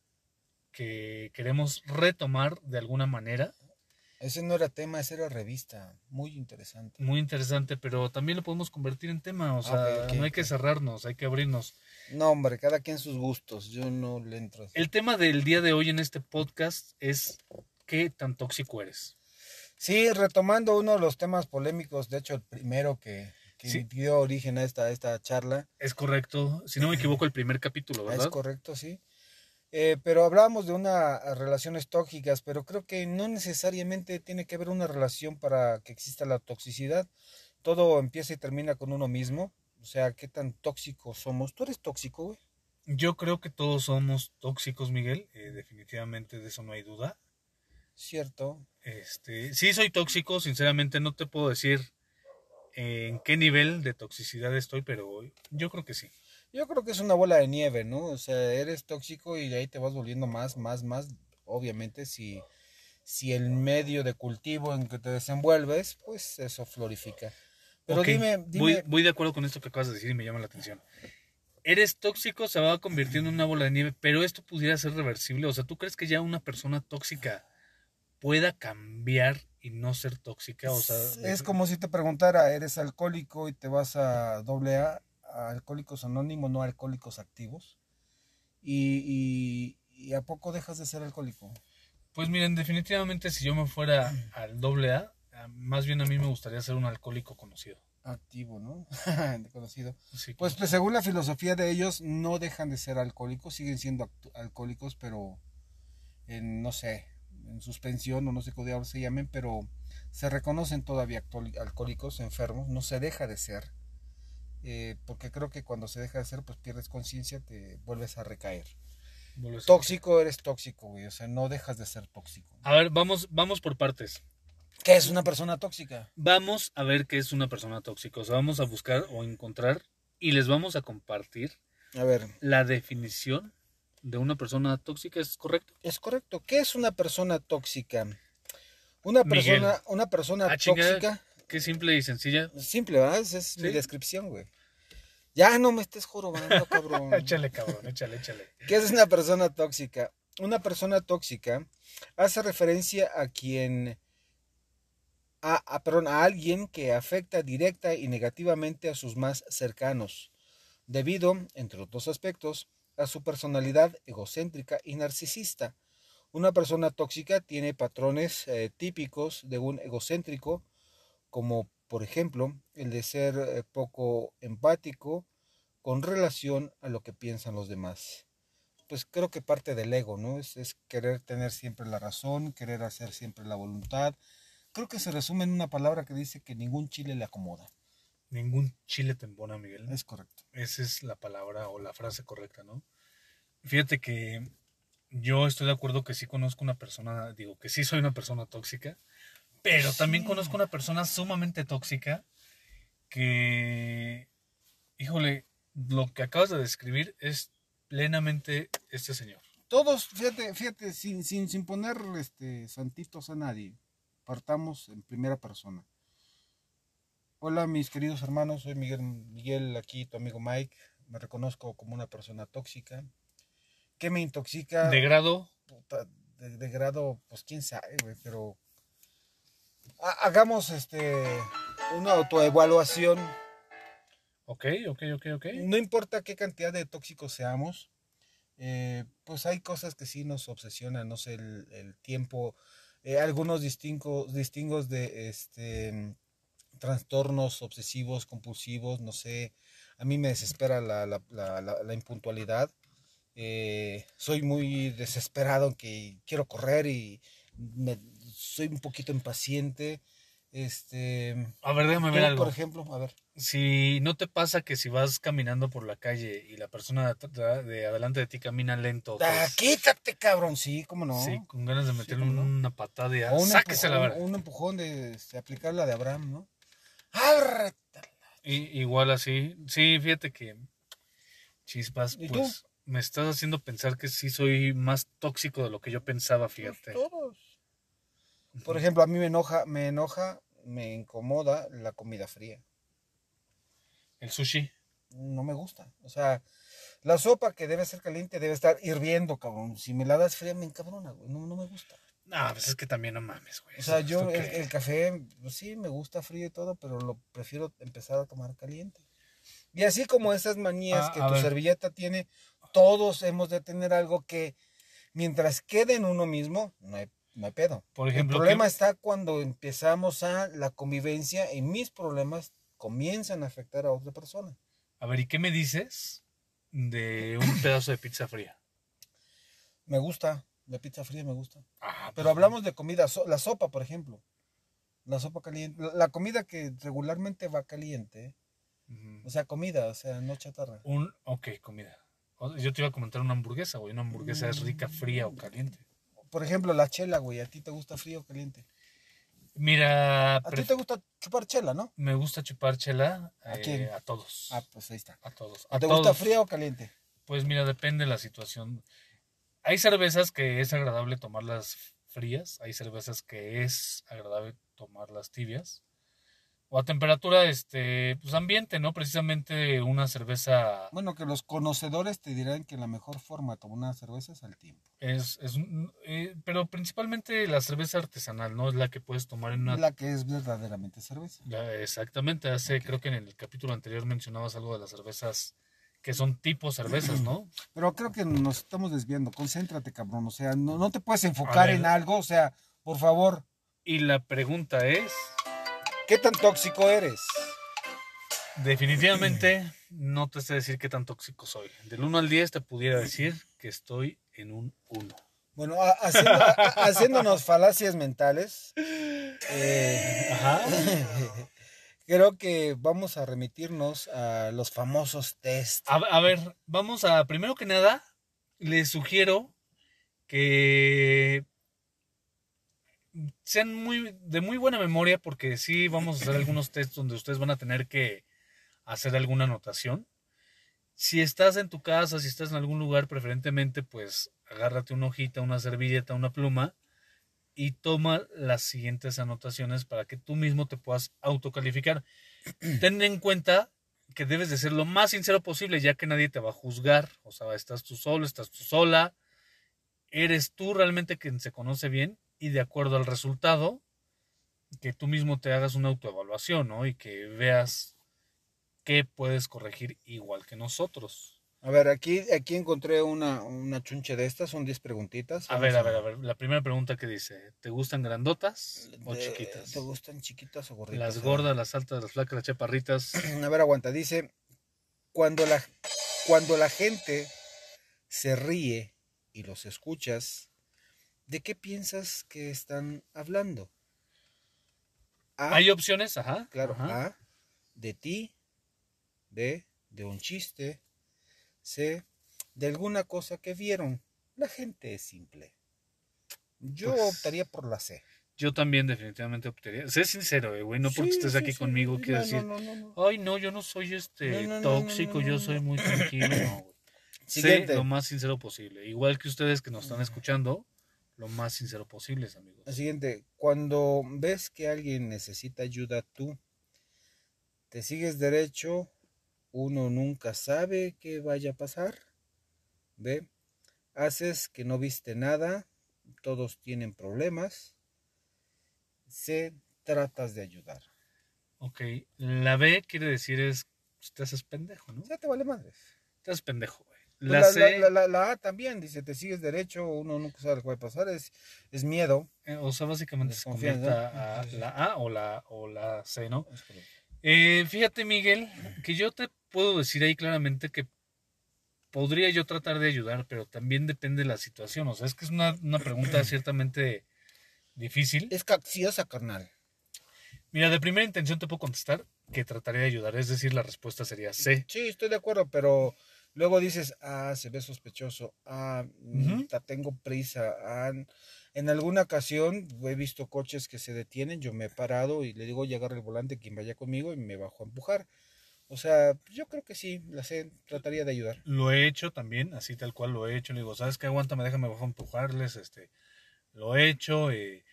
que queremos retomar de alguna manera. Ese no era tema, ese era revista. Muy interesante. Muy interesante, pero también lo podemos convertir en tema. O sea, Ok, ok, no hay que cerrarnos, hay que abrirnos. No, hombre, cada quien sus gustos. Yo no le entro. así. El tema del día de hoy en este podcast es ¿qué tan tóxico eres? Sí, retomando uno de los temas polémicos, de hecho, el primero que, que Sí. dio origen a esta, a esta charla. Es correcto, si no me equivoco, el primer capítulo, [LAUGHS] Es ¿verdad? correcto, sí. Eh, pero hablábamos de una relaciones tóxicas, pero creo que no necesariamente tiene que haber una relación para que exista la toxicidad. Todo empieza y termina con uno mismo. O sea, qué tan tóxicos somos. ¿Tú eres tóxico, güey? Yo creo que todos somos tóxicos, Miguel. eh, definitivamente de eso no hay duda. Cierto. Este, sí soy tóxico, sinceramente no te puedo decir en qué nivel de toxicidad estoy, pero yo creo que sí. Yo creo que es una bola de nieve, ¿no? O sea, eres tóxico y de ahí te vas volviendo más, más, más. Obviamente, si, si el medio de cultivo en que te desenvuelves, pues eso florifica. Pero dime, dime, Voy, voy de acuerdo con esto que acabas de decir y me llama la atención. Eres tóxico, se va convirtiendo en una bola de nieve, pero esto pudiera ser reversible. O sea, ¿tú crees que ya una persona tóxica pueda cambiar y no ser tóxica? O sea, es como si te preguntara, ¿eres alcohólico y te vas a doble A, a Alcohólicos Anónimos, no a Alcohólicos Activos? Y, y, y a poco dejas de ser alcohólico? Pues miren, definitivamente si yo me fuera al doble A, más bien a mí me gustaría ser un alcohólico conocido. Activo, ¿no? [LAUGHS] Conocido. Sí, Pues, pues, según la filosofía de ellos, no dejan de ser alcohólicos, siguen siendo alcohólicos, pero en, no sé, en suspensión o no sé cómo diablos se llamen, pero se reconocen todavía alcohólicos, enfermos, no se deja de ser, eh, porque creo que cuando se deja de ser, pues pierdes conciencia, te vuelves a recaer. vuelves a- Tóxico eres tóxico, güey, o sea, no dejas de ser tóxico. A ver, vamos, vamos por partes. ¿Qué es una persona tóxica? Vamos a ver qué es una persona tóxica. O sea, vamos a buscar o encontrar y les vamos a compartir A ver, la definición de una persona tóxica. ¿Es correcto? es correcto. ¿Qué es una persona tóxica? Una Miguel. persona, una persona Ah, chingada. Qué simple y sencilla. Simple, ¿verdad? Esa es mi descripción, güey. Ya no me estés jorobando, [LAUGHS] cabrón. échale, cabrón, échale, échale. ¿Qué es una persona tóxica? Una persona tóxica hace referencia a quien. A, a- perdón, a alguien que afecta directa y negativamente a sus más cercanos, debido, entre otros aspectos, a su personalidad egocéntrica y narcisista. Una persona tóxica tiene patrones eh, típicos de un egocéntrico, como por ejemplo el de ser eh, poco empático con relación a lo que piensan los demás. Pues creo que parte del ego, ¿no? Es, es querer tener siempre la razón, querer hacer siempre la voluntad. Creo que se resume en una palabra que dice que ningún chile le acomoda. Ningún chile te embona, Miguel. Es correcto. Esa es la palabra o la frase correcta, ¿no? Fíjate que yo estoy de acuerdo que sí conozco una persona, digo que sí soy una persona tóxica, pero también conozco una persona sumamente tóxica que, híjole, lo que acabas de describir es plenamente este señor. Todos, fíjate, fíjate, sin, sin, sin poner este, santitos a nadie, partamos en primera persona. Hola mis queridos hermanos, soy Miguel, Miguel aquí, tu amigo Mike. Me reconozco como una persona tóxica. ¿Qué me intoxica? De grado, puta, de, de grado, pues quién sabe, güey, pero hagamos este una autoevaluación. ok, ok, ok, ok. No importa qué cantidad de tóxicos seamos, eh, pues hay cosas que sí nos obsesionan, no sé, el, el tiempo, eh, algunos distingos, distingos de este trastornos obsesivos, compulsivos, no sé, a mí me desespera la, la, la, la- la impuntualidad. Eh, soy muy desesperado que quiero correr y me- soy un poquito impaciente. Este, A ver, déjame ver algo. por ejemplo, a ver. Si no te pasa que si vas caminando por la calle y la persona de, de adelante de ti camina lento, Ah, pues, quítate, cabrón, sí, cómo no. sí, con ganas de Sí, meterle no. una patada y un, sáquese la verga. un empujón de este, aplicar la de Abraham, ¿no? Y- igual así, sí, fíjate que chispas, pues me estás haciendo pensar que sí soy más tóxico de lo que yo pensaba, fíjate. Todos. Por ejemplo, a mí me enoja, me enoja, me incomoda la comida fría. El sushi. No me gusta. O sea, la sopa que debe ser caliente debe estar hirviendo, cabrón. Si me la das fría, me encabrona, güey. No, no me gusta. No, pues es que también no mames, güey. O sea, ¿Esto yo el, el café, pues sí, me gusta frío y todo, pero lo prefiero empezar a tomar caliente. Y así como esas manías Ah, que tu ver. servilleta tiene, todos hemos de tener algo que mientras quede en uno mismo, no hay, no hay pedo. Por ejemplo, el problema ¿qué- está cuando empezamos a la convivencia y mis problemas comienzan a afectar a otra persona. A ver, ¿y qué me dices de un [CLEARS THROAT] pedazo de pizza fría? Me gusta, la pizza fría me gusta. Ah, Pero hablamos de comida, so- la sopa, por ejemplo. La sopa caliente, la- la comida que regularmente va caliente. O sea, comida, o sea, no chatarra. Un, ok, comida. Yo te iba a comentar una hamburguesa, güey. Una hamburguesa es rica, fría o caliente. Por ejemplo, la chela, güey. ¿A ti te gusta frío o caliente? Mira, A ti te gusta chupar chela, ¿no? me gusta chupar chela ¿A eh, quién? a todos. Ah, pues ahí está. A todos. A ¿Te gusta fría o caliente? Pues mira, depende de la situación. Hay cervezas que es agradable tomarlas frías, hay cervezas que es agradable tomarlas tibias. O a temperatura este pues ambiente, ¿no? Precisamente una cerveza Bueno, que los conocedores te dirán que la mejor forma de tomar una cerveza es al tiempo. es, es eh, pero principalmente la cerveza artesanal, ¿no? Es la que puedes tomar en una La que es verdaderamente cerveza. Exactamente, hace, creo que en el capítulo anterior mencionabas algo de las cervezas que son tipo cervezas, ¿no? [CLEARS THROAT] Pero creo que nos estamos desviando. Concéntrate, cabrón. O sea, no, no te puedes enfocar en algo. O sea, por favor, Y la pregunta es, ¿qué tan tóxico eres? definitivamente no te sé decir qué tan tóxico soy. Del 1 al 10 te pudiera decir que estoy en un 1. Bueno, haciendo- haciéndonos falacias mentales, eh, Ajá. [LAUGHS] creo que vamos a remitirnos a los famosos test. A, a ver, vamos a, primero que nada, les sugiero que sean muy de muy buena memoria porque sí vamos a hacer algunos tests donde ustedes van a tener que hacer alguna anotación. Si estás en tu casa, si estás en algún lugar, preferentemente, pues agárrate una hojita, una servilleta, una pluma y toma las siguientes anotaciones para que tú mismo te puedas autocalificar. [CLEARS THROAT] Ten en cuenta que debes de ser lo más sincero posible, ya que nadie te va a juzgar. O sea, estás tú solo, estás tú sola. Eres tú realmente quien se conoce bien y de acuerdo al resultado, que tú mismo te hagas una autoevaluación, ¿no? Y que veas qué puedes corregir igual que nosotros. A ver, aquí, aquí encontré una, una chunche de estas, son 10 preguntitas. A ver, a ver, a ver. La primera pregunta que dice, ¿te gustan grandotas o De- chiquitas? ¿Te gustan chiquitas o gorditas? Las gordas, las altas, las flacas, las chaparritas. [CLEARS THROAT] A ver, aguanta. Dice, cuando la, cuando la gente se ríe y los escuchas, ¿de qué piensas que están hablando? A, Hay opciones, ajá. claro, ajá. A, de ti, B, de un chiste, C, de alguna cosa que vieron. La gente es simple. Yo Pues, optaría por la C. Yo también definitivamente optaría. Sé sincero, eh, güey, no porque Sí, estés sí, aquí sí. conmigo, No, quiero no, decir, no, no, no. ay, no, yo no soy este tóxico, yo soy muy tranquilo, [LAUGHS] no, güey. Sé lo más sincero posible. Igual que ustedes que nos están escuchando, lo más sincero posible, amigos. La siguiente, cuando ves que alguien necesita ayuda, tú te sigues derecho, uno nunca sabe qué vaya a pasar. B, haces que no viste nada, todos tienen problemas. C, tratas de ayudar. Ok, la B quiere decir es, pues, te haces pendejo, ¿no? Ya te vale madres. Te haces pendejo, Pues La C, la- la- la A también dice, te sigues derecho, uno nunca sabe qué va a pasar, es, es miedo. eh, o sea, básicamente se convierta a la A o la, o la C, ¿no? Eh, fíjate, Miguel, que yo te puedo decir ahí claramente que podría yo tratar de ayudar, pero también depende de la situación. O sea, es que es una, una pregunta [CLEARS THROAT] ciertamente difícil. Es capciosa, carnal. Mira, de primera intención te puedo contestar que trataré de ayudar, es decir, la respuesta sería C. Sí, estoy de acuerdo, pero luego dices, ah, se ve sospechoso, ah, mm, tengo prisa. ah, en alguna ocasión he visto coches que se detienen, yo me he parado y le digo, oye, agarra el volante, quien vaya conmigo, y me bajo a empujar. O sea, yo creo que sí, la sé, trataría de ayudar. Lo he hecho también, así tal cual lo he hecho. Le digo, ¿sabes qué? Aguántame, déjame bajo a empujarles. Este, lo he hecho, eh,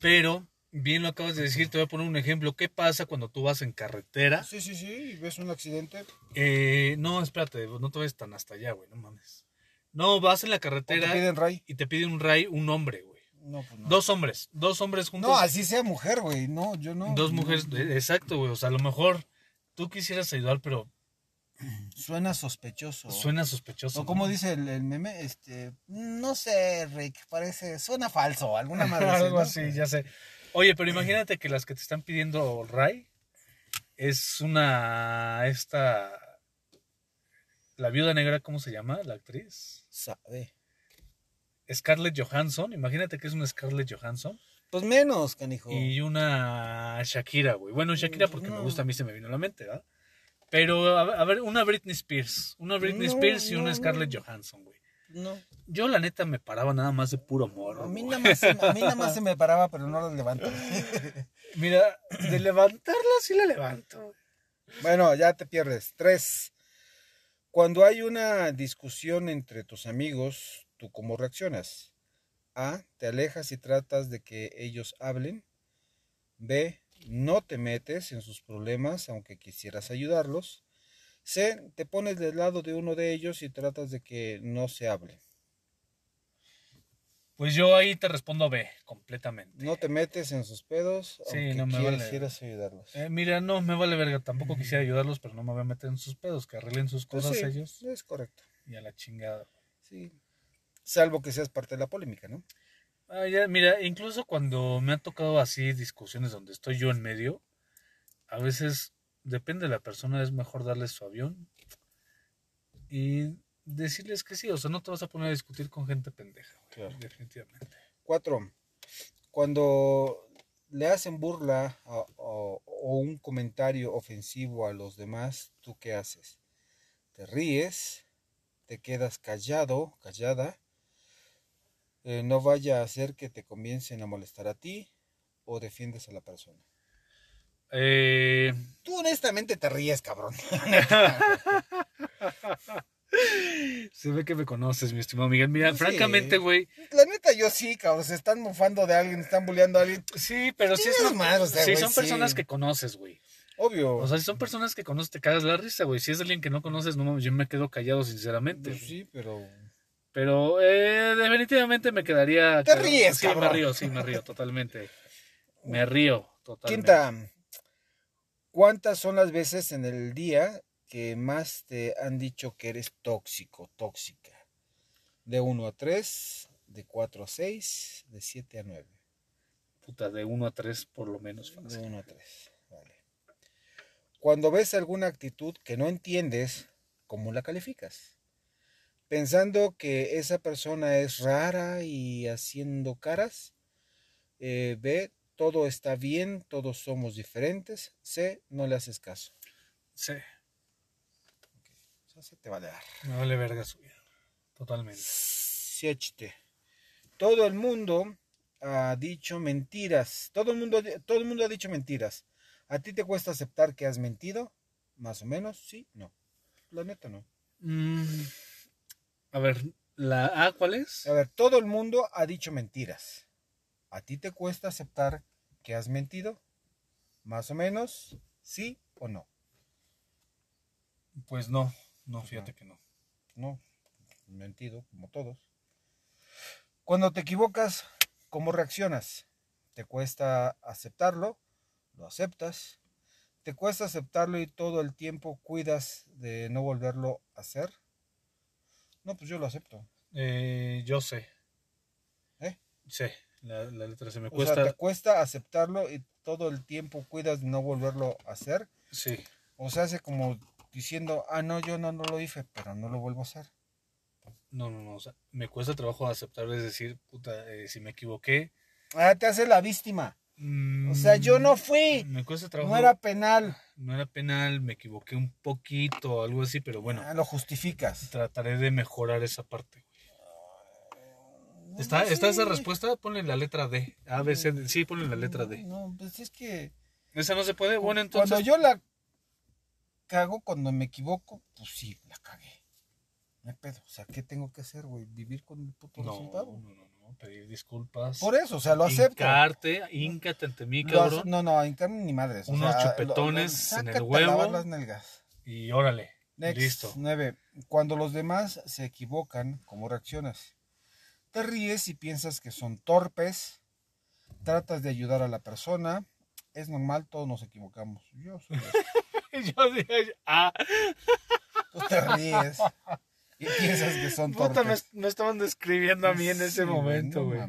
pero bien lo acabas de decir, te voy a poner un ejemplo. ¿Qué pasa cuando tú vas en carretera? Sí, sí, sí, y ves un accidente, Eh, no, espérate, no te vayas tan hasta allá, güey, no mames. No, vas en la o te carretera piden ray. y te pide un ray un hombre, güey. No, pues no. Dos hombres, dos hombres juntos. No, así sea mujer, güey, no, yo no. dos mujeres, no. eh, exacto, güey. O sea, a lo mejor tú quisieras ayudar, pero [CLEARS THROAT] Suena sospechoso. suena sospechoso. O como ¿no? dice el, el meme, este, no sé, Rick, parece, suena falso, alguna [LAUGHS] madre. Algo así, ya sé. Oye, pero imagínate que las que te están pidiendo Ray es una. Esta. La viuda negra, ¿cómo se llama? La actriz. Sabe. Scarlett Johansson. Imagínate que es una Scarlett Johansson. Pues menos, canijo. Y una Shakira, güey. Bueno, Shakira porque me gusta, a mí se me vino a la mente, ¿verdad? Pero, a, ver, una Britney Spears. Una Britney No, Spears y no, una. Scarlett Johansson, güey. No. Yo, la neta, me paraba nada más de puro morro. A mí, güey. nada más, se- a mí nada más se me paraba, pero no las levanto. [LAUGHS] Mira, de levantarla sí la levanto. Bueno, ya te pierdes. Tres. Cuando hay una discusión entre tus amigos, ¿tú cómo reaccionas? A. Te alejas y tratas de que ellos hablen. B. No te metes en sus problemas aunque quisieras ayudarlos. C. Te pones del lado de uno de ellos y tratas de que no se hable. Pues yo ahí te respondo B, completamente. No te metes en sus pedos Sí, aunque no me vale. quisieras ayudarlos. Eh, mira, no, me vale verga. Tampoco quisiera ayudarlos, pero no me voy a meter en sus pedos. Que arreglen sus Pues cosas sí, ellos Es correcto. y a la chingada. Sí. Salvo que seas parte de la polémica, ¿no? Ah, ya, mira, incluso cuando me ha tocado así discusiones donde estoy yo en medio, a veces depende de la persona, es mejor darles su avión y decirles que sí, o sea, no te vas a poner a discutir con gente pendeja, güey, Claro. definitivamente. Cuatro, cuando le hacen burla a- o un comentario ofensivo a los demás, ¿tú qué haces? ¿Te ríes? ¿Te quedas callado, callada? Eh, no vaya a hacer que te comiencen a molestar a ti o defiendes a la persona. Eh, Tú honestamente te ríes, cabrón. [LAUGHS] se ve que me conoces, mi estimado Miguel. Mira, Sí. francamente, güey, La neta, yo sí, cabrón. Se están mofando de alguien, están bulleando a alguien. sí, pero sí, Tienes son, más, o sea, sí, son sí. personas que conoces, güey. Obvio. O sea, si son personas que conoces, te cagas la risa, güey. Si es alguien que no conoces, no mames, yo me quedo callado, sinceramente. Pues sí, pero... Pero eh, definitivamente me quedaría. Te ríes, Sí, me río, sí, me río, totalmente. [LAUGHS] Me río, totalmente. Quinta, ¿cuántas son las veces en el día que más te han dicho que eres tóxico, tóxica? De 1 a 3, de 4 a 6, de 7 a 9. Puta, de 1 a 3 por lo menos. De fácil. 1 a 3, vale. Cuando ves alguna actitud que no entiendes, ¿cómo la calificas? Pensando que esa persona es rara y haciendo caras. Eh, B, todo está bien, todos somos diferentes. C, no le haces caso. Sí, O sea, se te va a dar. me vale verga su vida. Totalmente. Todo el mundo ha dicho mentiras. Todo el mundo, todo el mundo ha dicho mentiras. ¿A ti te cuesta aceptar que has mentido? Más o menos, sí, no. La neta no. Mm, a ver, ¿la A cuál es? A ver, todo el mundo ha dicho mentiras. ¿A ti te cuesta aceptar que has mentido? Más o menos, sí o no. Pues no, no, fíjate que no. No, mentido, como todos. Cuando te equivocas, ¿cómo reaccionas? ¿Te cuesta aceptarlo? ¿Lo aceptas? ¿Te cuesta aceptarlo y todo el tiempo cuidas de no volverlo a hacer? No, pues yo lo acepto. Eh, yo sé. ¿Eh? Sí, la, la letra se me O cuesta. sea, ¿te cuesta aceptarlo y todo el tiempo cuidas de no volverlo a hacer? Sí, O sea, hace como diciendo, ah, no, yo no, no lo hice, pero no lo vuelvo a hacer. no, no, no. O sea, me cuesta trabajo aceptar, es decir, puta, eh, si me equivoqué. Ah, te hace la víctima. mm, O sea, yo no fui. Me cuesta trabajo. No era penal. no era penal, me equivoqué un poquito, algo así, pero bueno, Ah, lo justificas. trataré de mejorar esa parte. ¿Está, ¿Está esa respuesta? Ponle la letra D. A, B, C, D. Sí, ponle la letra D. No, pues es que ¿Esa no se puede? Bueno, entonces. cuando yo la cago, cuando me equivoco, pues sí, la cagué. No hay pedo. O sea, ¿qué tengo que hacer, güey? ¿Vivir con el puto No, resultado? no, no, no, pedir disculpas. Por eso, o sea, lo acepto. Hincarte, híncate ante mí, cabrón. no, no, hincarme ni madres. o Unos sea, chupetones lo- en el huevo. lavar las nalgas. Y órale. Next, Listo. 9. Cuando los demás se equivocan, ¿cómo reaccionas? Te ríes y piensas que son torpes. Tratas de ayudar a la persona. Es normal, todos nos equivocamos. Yo soy. [LAUGHS] Yo dije, ah, Tú te ríes y piensas que son puta, me, torpes. me estaban describiendo a mí en ese Sí, momento, güey.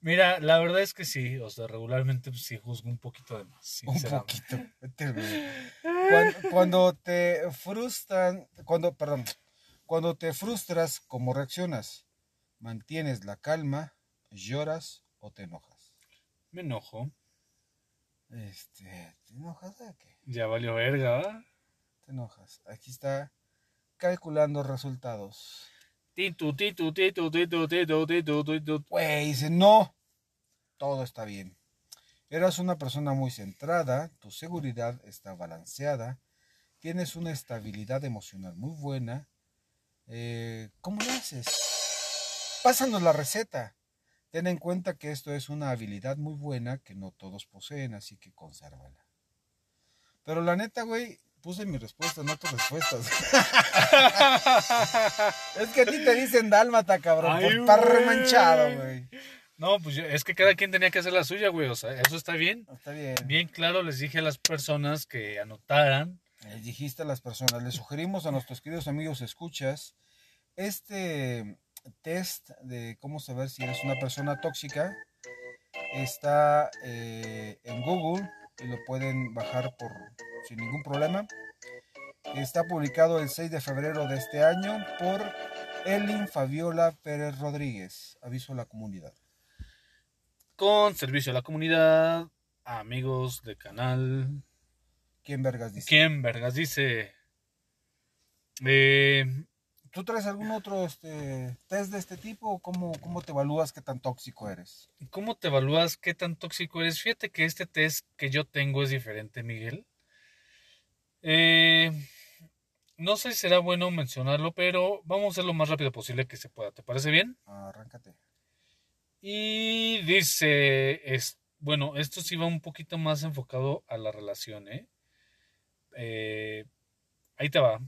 Mira, la verdad es que sí, o sea, regularmente pues, sí juzgo un poquito de más, Un poquito. Cuando, cuando te frustran, cuando, perdón, cuando te frustras, ¿cómo reaccionas? ¿Mantienes la calma, lloras o te enojas? Me enojo. Este, ¿te enojas de qué? Ya valió verga, ¿va? te enojas. Aquí está calculando resultados. Titu, titu, titu, titu, titu, titu, titu. Güey, dice, no, todo está bien. Eras una persona muy centrada, tu seguridad está balanceada, tienes una estabilidad emocional muy buena. Eh, ¿Cómo lo haces? Pásanos la receta. Ten en cuenta que esto es una habilidad muy buena que no todos poseen, así que consérvala. Pero la neta, güey, puse mi respuesta, no tus respuestas. [LAUGHS] es que a ti te dicen dálmata, cabrón, Ay, por estar güey. remanchado, güey. No, pues yo- es que cada quien tenía que hacer la suya, güey. O sea, eso está bien. Está bien. Bien claro les dije a las personas que anotaran. Les dijiste a las personas, les sugerimos a nuestros queridos amigos escuchas este test de cómo saber si eres una persona tóxica. Está eh, en Google y lo pueden bajar por sin ningún problema. Está publicado el 6 de febrero de este año por Elin Fabiola Pérez Rodríguez. Aviso a la comunidad. Con servicio a la comunidad, amigos de canal. ¿Quién vergas dice? ¿Quién, vergas, dice? Eh, ¿Tú traes algún otro este, test de este tipo? o ¿Cómo, ¿Cómo te evalúas qué tan tóxico eres? ¿Cómo te evalúas qué tan tóxico eres? Fíjate que este test que yo tengo es diferente, Miguel. Eh, no sé si será bueno mencionarlo, pero vamos a hacer lo más rápido posible que se pueda. ¿Te parece bien? Arráncate. Y dice, es, bueno, esto sí va un poquito más enfocado a la relación, ¿eh? Eh, ahí te va.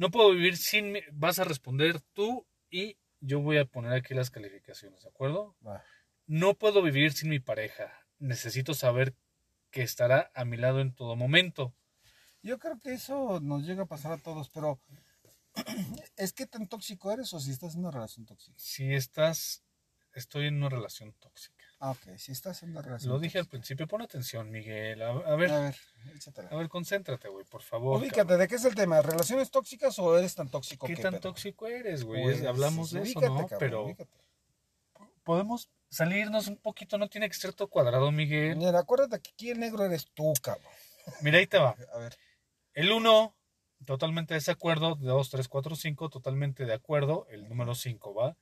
No puedo vivir sin mi- vas a responder tú y yo voy a poner aquí las calificaciones, ¿de acuerdo? No puedo vivir sin mi pareja. Necesito saber que estará a mi lado en todo momento. Yo creo que eso nos llega a pasar a todos, pero [CLEARS THROAT] ¿es que tan tóxico eres o si estás en una relación tóxica? Si estás, estoy en una relación tóxica. Ah, ok, estás en una relación Lo dije al principio, pon atención, Miguel. A, a ver, A ver, échatela. a ver, concéntrate, güey, por favor. Ubícate, ¿de qué es el tema? ¿Relaciones tóxicas o eres tan tóxico ¿Qué que tan pedo? tóxico eres, güey? Pues, Es- Hablamos de eso, ¿no? cabrón, Pero ubícate. podemos salirnos un poquito, no tiene que ser todo cuadrado, Miguel. Mira, acuérdate que aquí el negro eres tú, cabrón. Mira, ahí te va. [LAUGHS] A ver, El 1, totalmente desacuerdo. 2, 3, 4, 5, totalmente de acuerdo. El número 5, ¿va?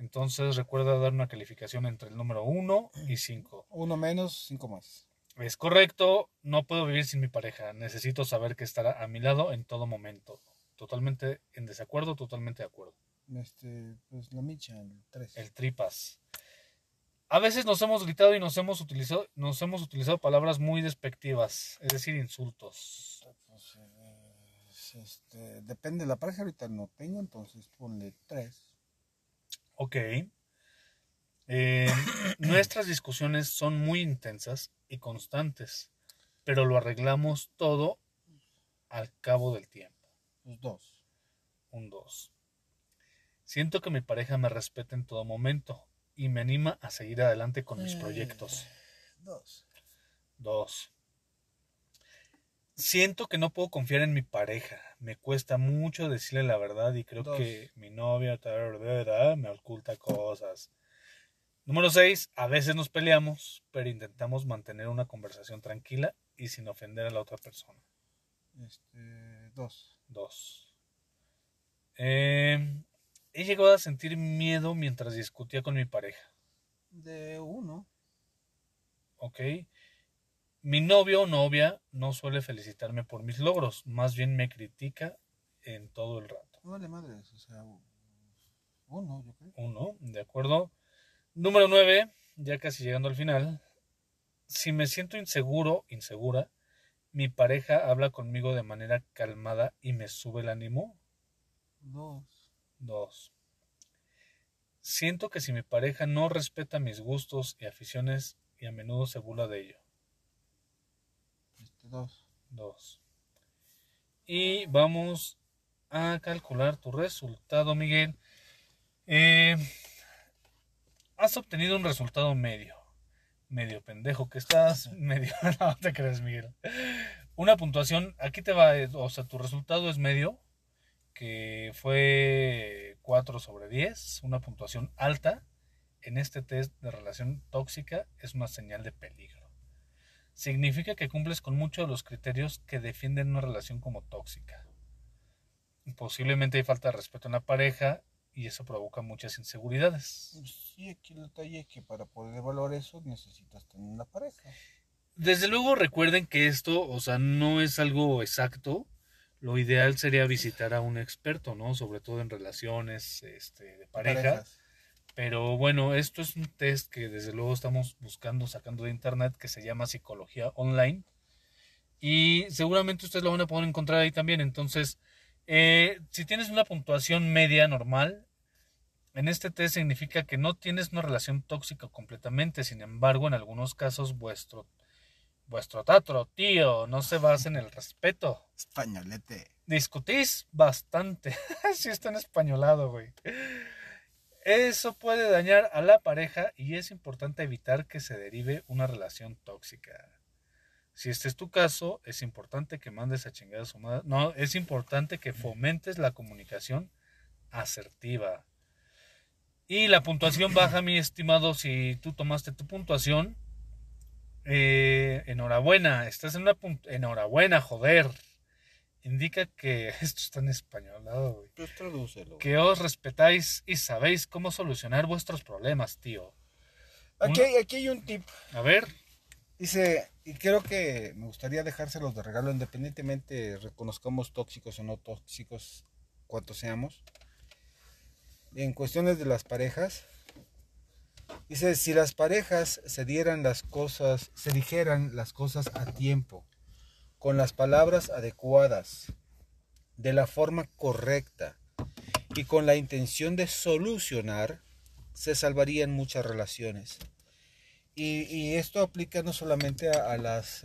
Entonces recuerda dar una calificación entre el número 1 y 5. uno menos, cinco más. Es correcto, no puedo vivir sin mi pareja. Necesito saber que estará a mi lado en todo momento. Totalmente en desacuerdo, totalmente de acuerdo. Este, pues la micha, el 3. el tripas. A veces nos hemos gritado y nos hemos utilizado, nos hemos utilizado palabras muy despectivas, es decir, insultos. Pues, este, depende de la pareja, ahorita no tengo, entonces ponle 3. Ok. Eh, [COUGHS] nuestras discusiones son muy intensas y constantes, pero lo arreglamos todo al cabo del tiempo. Pues 2. Un 2. Siento que mi pareja me respeta en todo momento y me anima a seguir adelante con mis proyectos. 2. Dos. Siento que no puedo confiar en mi pareja. Me cuesta mucho decirle la verdad y creo Dos. que mi novia me oculta cosas. Número seis. A veces nos peleamos, pero intentamos mantener una conversación tranquila y sin ofender a la otra persona. Este, 2. Dos. Eh, he llegado a sentir miedo mientras discutía con mi pareja. De 1. ¿ok? Mi novio o novia no suele felicitarme por mis logros, más bien me critica en todo el rato. No vale madres, o sea, 1, yo creo. Uno, ¿de acuerdo? Número nueve, ya casi llegando al final. Si me siento inseguro, insegura, mi pareja habla conmigo de manera calmada y me sube el ánimo. 2. Dos. Siento que si mi pareja no respeta mis gustos y aficiones y a menudo se burla de ello. 2. 2. Y vamos a calcular tu resultado, Miguel. Eh, has obtenido un resultado medio. Medio pendejo que estás. Medio. [LAUGHS] No te crees, Miguel. Una puntuación. Aquí te va. O sea, tu resultado es medio. Que fue 4 sobre 10. Una puntuación alta. En este test de relación tóxica es una señal de peligro. Significa que cumples con muchos de los criterios que defienden una relación como tóxica. Posiblemente hay falta de respeto en la pareja y eso provoca muchas inseguridades. Pues sí, aquí el detalle es que para poder evaluar eso necesitas tener una pareja. Desde luego recuerden que esto, o sea, no es algo exacto. Lo ideal sería visitar a un experto, ¿no? Sobre todo en relaciones este, de pareja. Parejas. Pero bueno, esto es un test que desde luego estamos buscando, sacando de internet, que se llama Psicología Online. Y seguramente ustedes lo van a poder encontrar ahí también. Entonces, eh, si tienes una puntuación media normal, en este test significa que no tienes una relación tóxica completamente. Sin embargo, en algunos casos, vuestro, vuestro tatro, tío, no se basa en el respeto. Españolete. Discutís bastante. [LAUGHS] si está en españolado, güey. Eso puede dañar a la pareja y es importante evitar que se derive una relación tóxica. Si este es tu caso, es importante que mandes a chingar a su madre. No, es importante que fomentes la comunicación asertiva. Y la puntuación baja, mi estimado, si tú tomaste tu puntuación. eh, enhorabuena, estás en una punt- Enhorabuena, joder. Indica que [LAUGHS] esto está en español, güey. Pues tradúcelo. Que os respetáis y sabéis cómo solucionar vuestros problemas, tío. Aquí, hay- aquí hay un tip. A ver, Dice, y creo que me gustaría dejárselos de regalo, independientemente reconozcamos tóxicos o no tóxicos, cuantos seamos. En cuestiones de las parejas, dice, si las parejas se dieran las cosas, se dijeran las cosas a tiempo, con las palabras adecuadas, de la forma correcta y con la intención de solucionar, se salvarían muchas relaciones. Y, esto aplica no solamente a, las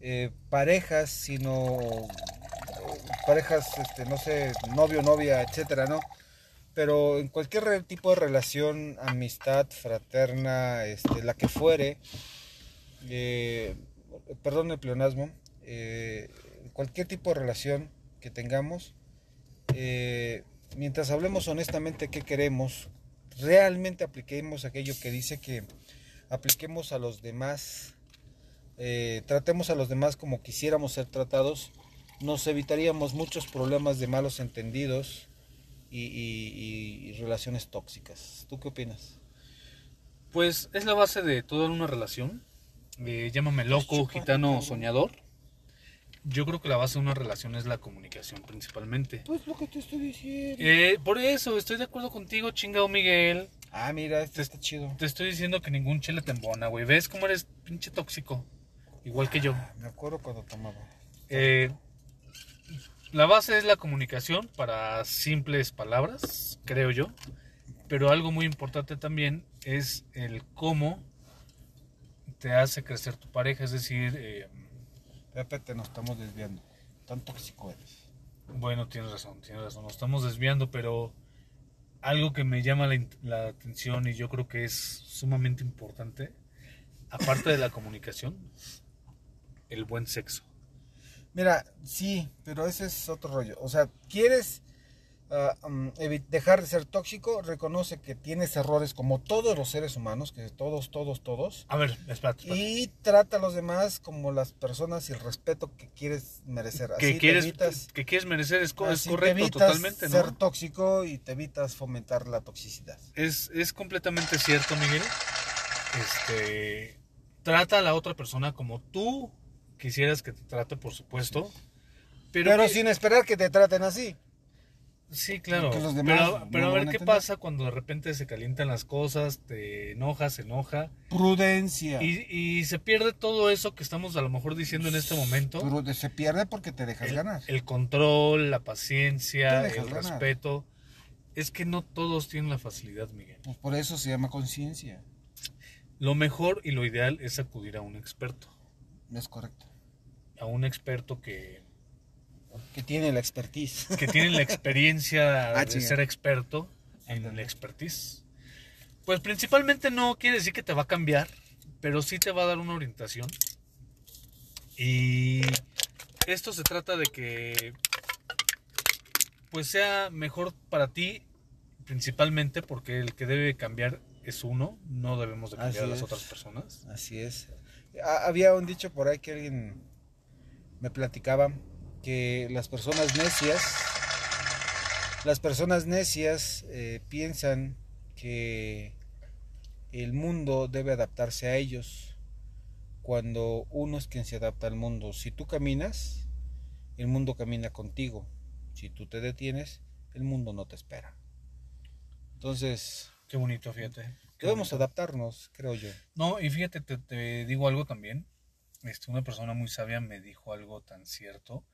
eh, parejas, sino eh, parejas, este, no sé, novio, novia, etcétera, ¿no? Pero en cualquier tipo de relación, amistad, fraterna, este, la que fuere, eh, perdón el pleonasmo, eh, cualquier tipo de relación que tengamos, eh, mientras hablemos honestamente qué queremos, realmente apliquemos aquello que dice que apliquemos a los demás, eh, tratemos a los demás como quisiéramos ser tratados, nos evitaríamos muchos problemas de malos entendidos y, y- relaciones tóxicas. ¿Tú qué opinas? pues es la base de toda una relación. Eh, llámame loco, gitano, soñador. Yo creo que la base de una relación es la comunicación principalmente. Pues lo que te estoy diciendo. Eh, por eso, estoy de acuerdo contigo, chingado Miguel. Ah, mira, este está chido. Te estoy diciendo que ningún chile te embona, güey. ¿Ves cómo eres pinche tóxico? Igual que yo. Me acuerdo cuando tomaba. Eh, la base es la comunicación para simples palabras, creo yo. Pero algo muy importante también es el cómo te hace crecer tu pareja. Es decir, eh, Pepe, te nos estamos desviando. Tan tóxico eres. bueno, tienes razón, tienes razón. Nos estamos desviando, pero algo que me llama la atención y yo creo que es sumamente importante, aparte de la comunicación, el buen sexo. Mira, sí, pero ese es otro rollo. O sea, quieres evi- dejar de ser tóxico, reconoce que tienes errores como todos los seres humanos, que todos, todos, todos. A ver, espérate, espérate. Y trata a los demás como las personas y el respeto que quieres merecer. Así que quieres, evitas- que quieres merecer es, co- es así te correcto evitas totalmente, ser ¿no? tóxico y te evitas fomentar la toxicidad. Es, es completamente cierto, Miguel. Este, trata a la otra persona como tú quisieras que te trate, por supuesto. Pero, Pero, que- sin esperar que te traten así. Sí, claro. que los demás pero pero a ver a qué pasa cuando de repente se calientan las cosas, te enojas, se enoja Prudencia. y, y se pierde todo eso que estamos a lo mejor diciendo en este momento. Prude- se pierde porque te dejas el, ganar. el control, la paciencia, el ganar. respeto. Es que no todos tienen la facilidad, Miguel. Pues por eso se llama conciencia. Lo mejor y lo ideal es acudir a un experto. Es correcto. A un experto que, Que tiene la expertise. que tiene la experiencia [LAUGHS] Ah, de ser experto en la expertise. Pues principalmente no quiere decir que te va a cambiar, pero sí te va a dar una orientación. Y esto se trata de que pues sea mejor para ti principalmente porque el que debe cambiar es uno, no debemos de cambiar Así a las es. otras personas. Así es. Ha- Había un dicho por ahí que alguien me platicaba que las personas necias, las personas necias eh, piensan que el mundo debe adaptarse a ellos cuando uno es quien se adapta al mundo. Si tú caminas, el mundo camina contigo. Si tú te detienes, el mundo no te espera. Entonces, Qué bonito, fíjate. Qué debemos bonito. adaptarnos, creo yo. No, y fíjate, te, te digo algo también. Este, una persona muy sabia me dijo algo tan cierto.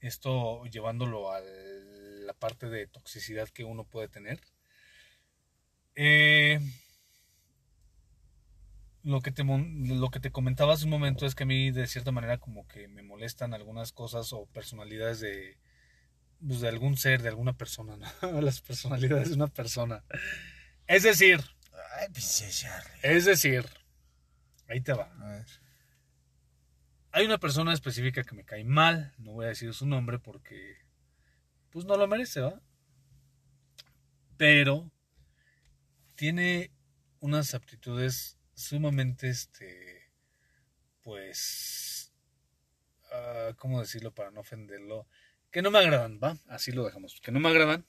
Esto llevándolo a la parte de toxicidad que uno puede tener. Eh, lo, que te, lo que te comentaba hace un momento es que a mí de cierta manera como que me molestan algunas cosas o personalidades de, pues, de algún ser, de alguna persona, ¿no? [LAUGHS] Las personalidades de una persona. Es decir, Ay, es decir, ahí te va. A ver. Hay una persona específica que me cae mal, no voy a decir su nombre porque pues no lo merece, ¿va? Pero tiene unas aptitudes sumamente, este, pues, ah, ¿cómo decirlo para no ofenderlo? Que no me agradan, ¿va? Así lo dejamos. Que no me agradan,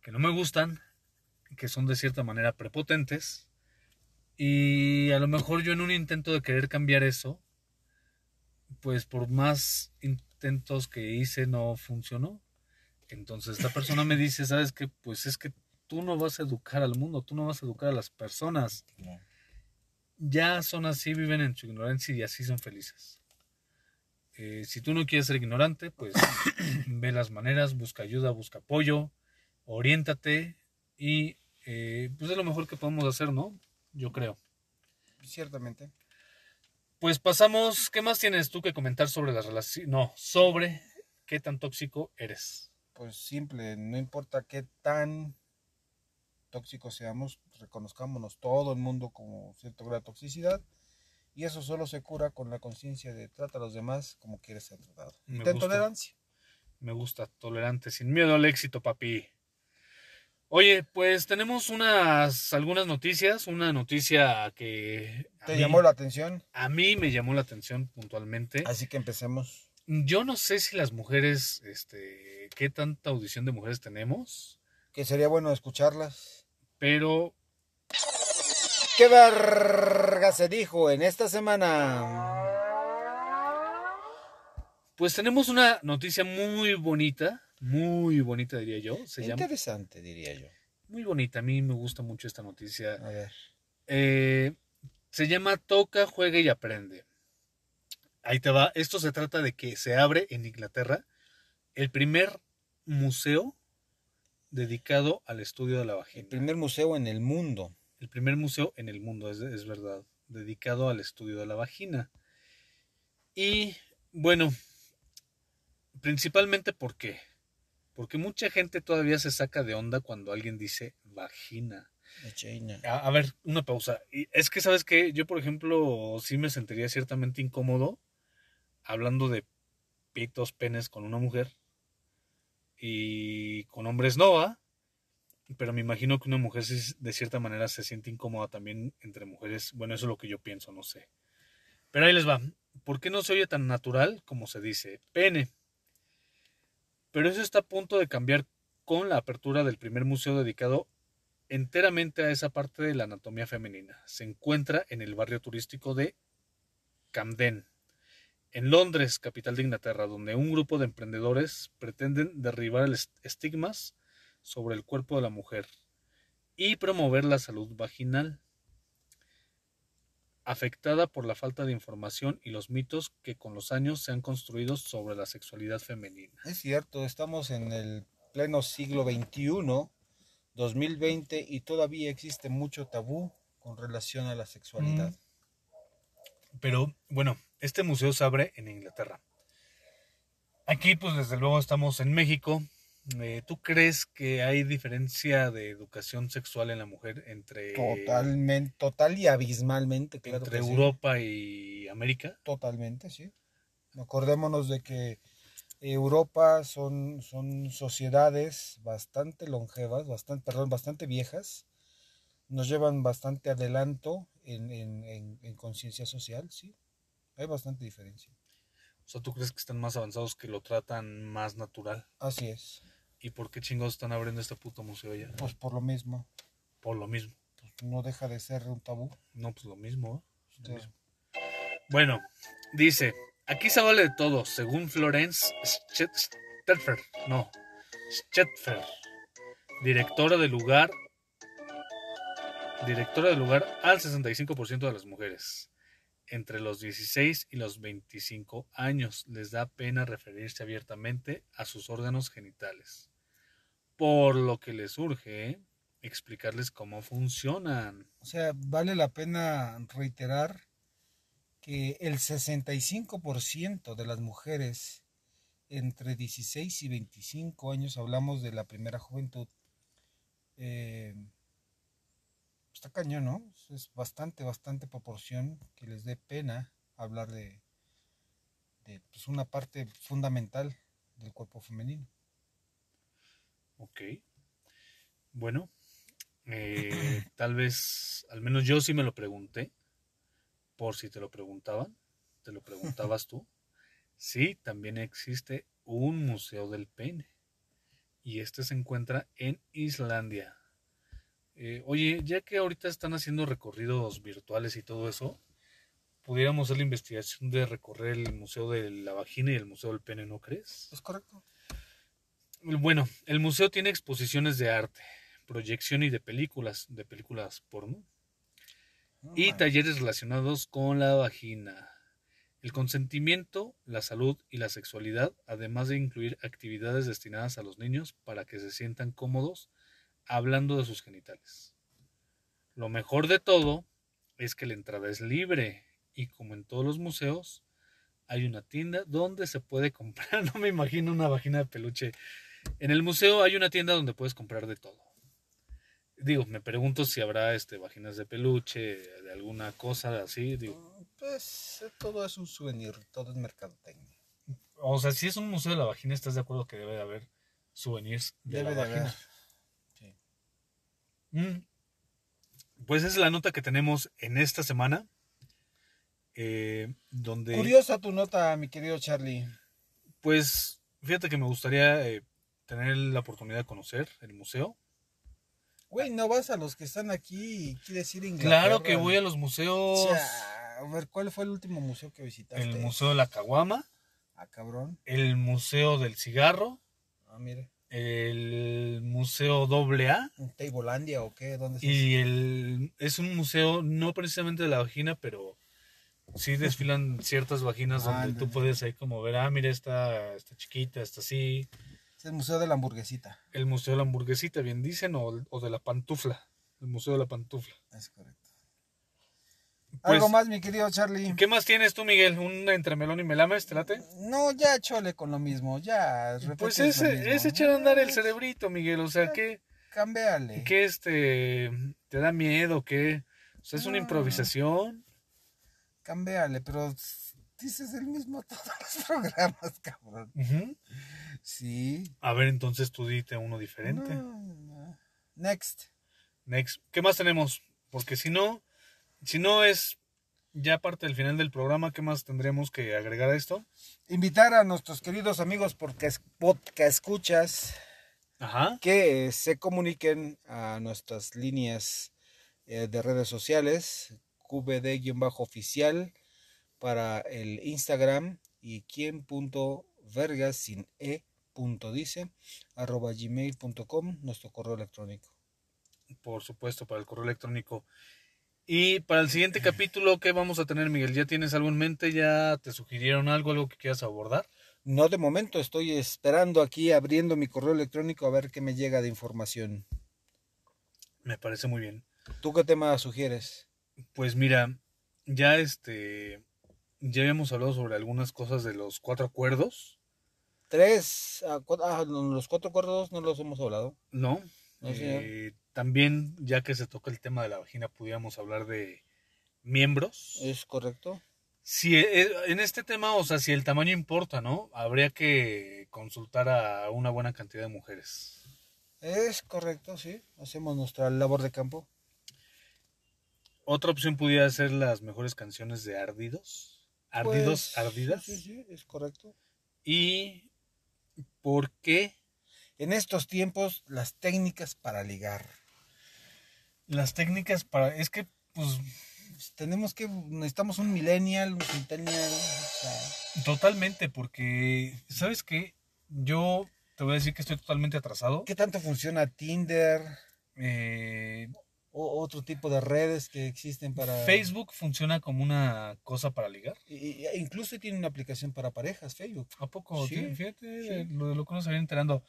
que no me gustan, que son de cierta manera prepotentes. Y a lo mejor yo en un intento de querer cambiar eso, pues por más intentos que hice no funcionó. Entonces esta persona me dice, ¿sabes qué? Pues es que tú no vas a educar al mundo, tú no vas a educar a las personas. No. Ya son así, viven en su ignorancia y así son felices. Eh, si tú no quieres ser ignorante, pues [COUGHS] ve las maneras, busca ayuda, busca apoyo, oriéntate y eh, pues es lo mejor que podemos hacer, ¿no? Yo creo. Ciertamente. Pues pasamos, ¿qué más tienes tú que comentar sobre las relaciones? No, sobre qué tan tóxico eres. Pues simple, no importa qué tan tóxicos seamos, reconozcámonos todo el mundo como cierto grado de toxicidad. Y eso solo se cura con la conciencia de trata a los demás como quieres ser tratado. Me ten gusta. tolerancia. Me gusta, tolerante, sin miedo al éxito, papi. Oye, pues tenemos unas algunas noticias, una noticia que ¿Te mí- llamó la atención? a mí me llamó la atención puntualmente. Así que empecemos. Yo no sé si las mujeres, este, qué tanta audición de mujeres tenemos, Que sería bueno escucharlas. pero ¿Qué verga se dijo en esta semana? pues tenemos una noticia muy bonita, muy bonita diría yo. Se llama Interesante, diría yo. muy bonita. A mí me gusta mucho esta noticia. A ver. Eh, se llama Toca, juega y aprende. Ahí te va. Esto se trata de que se abre en Inglaterra el primer museo dedicado al estudio de la El vagina. primer museo en el mundo. El primer museo en el mundo, es, es verdad, dedicado al estudio de la vagina. Y bueno, principalmente ¿por qué? Porque mucha gente todavía se saca de onda cuando alguien dice vagina. A, a ver, una pausa. Y es que, ¿sabes qué? Yo, por ejemplo, sí me sentiría ciertamente incómodo hablando de pitos, penes con una mujer y con hombres no, ¿ah? Pero me imagino que una mujer sí, de cierta manera se siente incómoda también entre mujeres. Bueno, eso es lo que yo pienso, no sé. Pero ahí les va. ¿Por qué no se oye tan natural como se dice pene? Pero eso está a punto de cambiar con la apertura del primer museo dedicado enteramente a esa parte de la anatomía femenina. Se encuentra en el barrio turístico de Camden, en Londres, capital de Inglaterra, donde un grupo de emprendedores pretenden derribar estigmas sobre el cuerpo de la mujer y promover la salud vaginal, afectada por la falta de información y los mitos que con los años se han construido sobre la sexualidad femenina. Es cierto, estamos en el pleno siglo XXI, 2020, y todavía existe mucho tabú con relación a la sexualidad. Mm. Pero bueno, este museo se abre en Inglaterra. Aquí, pues desde luego estamos en México. Eh, ¿Tú crees que hay diferencia de educación sexual en la mujer entre, Totalmente, total y abismalmente, claro. entre que sí. Europa y América? Totalmente, sí. Acordémonos de que Europa son, son sociedades bastante longevas, bastante, perdón, bastante viejas. Nos llevan bastante adelanto en, en- en- en conciencia social, sí. Hay bastante diferencia. O sea, ¿tú crees que están más avanzados que lo tratan más natural? Así es. ¿Y por qué chingados están abriendo este puto museo ya? Pues por lo mismo. Por lo mismo. Pues no deja de ser un tabú. No, pues lo mismo. ¿eh? Lo Sí. mismo. Bueno, dice, aquí se vale de todo, según Florence Stetfer, no, Stetfer, directora del lugar, directora del lugar al 65% de las mujeres entre los 16 y los 25 años les da pena referirse abiertamente a sus órganos genitales, por lo que les urge explicarles cómo funcionan. O sea, vale la pena reiterar que el 65% de las mujeres entre 16 y 25 años, hablamos de la primera juventud, eh, está cañón, ¿no? Es bastante, bastante proporción que les dé pena hablar de, de pues, una parte fundamental del cuerpo femenino. Ok. Bueno, eh, [CLEARS THROAT] tal vez, al menos yo sí me lo pregunté, por si te lo preguntaban, te lo preguntabas tú. Sí, también existe un museo del pene y este se encuentra en Islandia. Eh, oye, ya que ahorita están haciendo recorridos virtuales y todo eso, pudiéramos hacer la investigación de recorrer el museo de la vagina y el museo del pene, ¿no crees? ¿Es correcto? Bueno, el museo tiene exposiciones de arte, proyección y de películas, de películas porno, y talleres relacionados con la vagina, el consentimiento, la salud y la sexualidad, además de incluir actividades destinadas a los niños para que se sientan cómodos hablando de sus genitales. Lo mejor de todo es que la entrada es libre y como en todos los museos, hay una tienda donde se puede comprar, [LAUGHS] no me imagino una vagina de peluche. En el museo hay una tienda donde puedes comprar de todo. Digo, me pregunto si habrá este vaginas de peluche, de alguna cosa así, digo, Pues eh, todo es un souvenir, todo es mercadotecnia. o sea, si es un museo de la vagina, ¿estás de acuerdo que debe de haber souvenirs de Debe la de vagina? Sí. Mm. Pues esa es la nota que tenemos en esta semana. eh, donde, Curiosa tu nota, mi querido Charlie. pues, fíjate que me gustaría eh, tener la oportunidad de conocer el museo. Güey, no vas a los que están aquí y quieres ir a Inglaterra. Claro que voy a los museos. A ver, ¿cuál fue el último museo que visitaste? El Museo de la Caguama, Ah, cabrón. el Museo del Cigarro, Ah, mire. el Museo Doble A ¿En Tablelandia o qué? ¿Dónde es y el es un museo no precisamente de la vagina, pero sí desfilan ciertas vaginas [LAUGHS] donde Ándale. tú puedes ahí como ver, ah, mira, esta, esta chiquita, esta así. Es el Museo de la Hamburguesita. El Museo de la Hamburguesita, bien dicen, o, o de la Pantufla, el Museo de la Pantufla. Es correcto. Pues, ¿Algo más, mi querido Charlie? ¿Qué más tienes tú, Miguel? ¿Un entre melón y melames, te late? No, ya chole con lo mismo, ya. Pues ese, es echar a andar el cerebrito, Miguel. O sea, ¿qué, Cámbiale. qué este, te da miedo? ¿Qué? O sea, es una No. improvisación. Cámbiale, pero dices el mismo [LAUGHS] todos los programas, cabrón. Ujú. Sí. A ver, entonces tú dite uno diferente. No, no. Next. Next. ¿Qué más tenemos? Porque si no, si no es ya parte del final del programa, ¿qué más tendremos que agregar a esto? Invitar a nuestros queridos amigos porque es podcast escuchas Ajá. que se comuniquen a nuestras líneas eh, de redes sociales, QBD-oficial para el Instagram y sin e punto dice arroba gmail.com nuestro correo electrónico. Por supuesto, para el correo electrónico. Y para el siguiente capítulo, ¿qué vamos a tener, Miguel? ¿Ya tienes algo en mente? ¿Ya te sugirieron algo, algo que quieras abordar? No de momento, estoy esperando aquí abriendo mi correo electrónico a ver qué me llega de información. Me parece muy bien. ¿Tú qué tema sugieres? Pues mira, ya este, ya habíamos hablado sobre algunas cosas de los cuatro acuerdos, Tres, cua- ah, los cuatro acuerdos no los hemos hablado. ¿no? No. Eh, también, ya que se toca el tema de la vagina, pudiéramos hablar de miembros. ¿Es correcto? Si eh, en este tema, o sea, si el tamaño importa, ¿no? Habría que consultar a una buena cantidad de mujeres. Es correcto, sí. Hacemos nuestra labor de campo. Otra opción pudiera ser las mejores canciones de Ardidos. Ardidos, Pues, ardidas. Sí, sí, es correcto. ¿Y por qué En estos tiempos, las técnicas para ligar. las técnicas para... Es que, pues, Pues, tenemos que, necesitamos un millennial, un centennial, o sea, totalmente, porque, ¿sabes qué? Yo te voy a decir que estoy totalmente atrasado. ¿qué tanto funciona Tinder Eh, o otro tipo de redes que existen para... Facebook funciona como una cosa para ligar. Y- incluso tiene una aplicación para parejas, Facebook. ¿A poco? Sí, Fí- Fíjate sí. lo de lo que nos había enterando.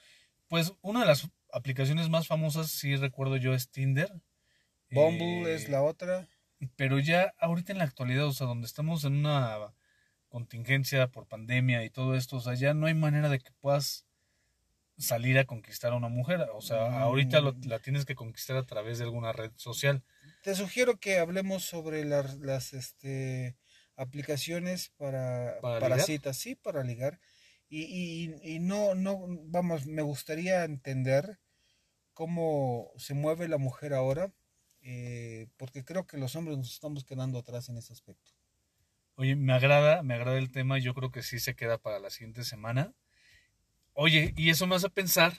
Pues una de las aplicaciones más famosas, sí recuerdo yo, es Tinder. Bumble Eh, es la otra. Pero ya ahorita en la actualidad, o sea, donde estamos en una contingencia por pandemia y todo esto, o sea, ya no hay manera de que puedas salir a conquistar a una mujer. O sea, Mm. ahorita lo- la tienes que conquistar a través de alguna red social. Te sugiero que hablemos sobre las, las este, aplicaciones para, ¿Para para, ligar? citas, sí, para ligar. Y, y, y no, no, vamos, me gustaría entender cómo se mueve la mujer ahora, eh, porque creo que los hombres nos estamos quedando atrás en ese aspecto. Oye, me agrada, me agrada el tema, yo creo que sí se queda para la siguiente semana. Oye, y eso me hace pensar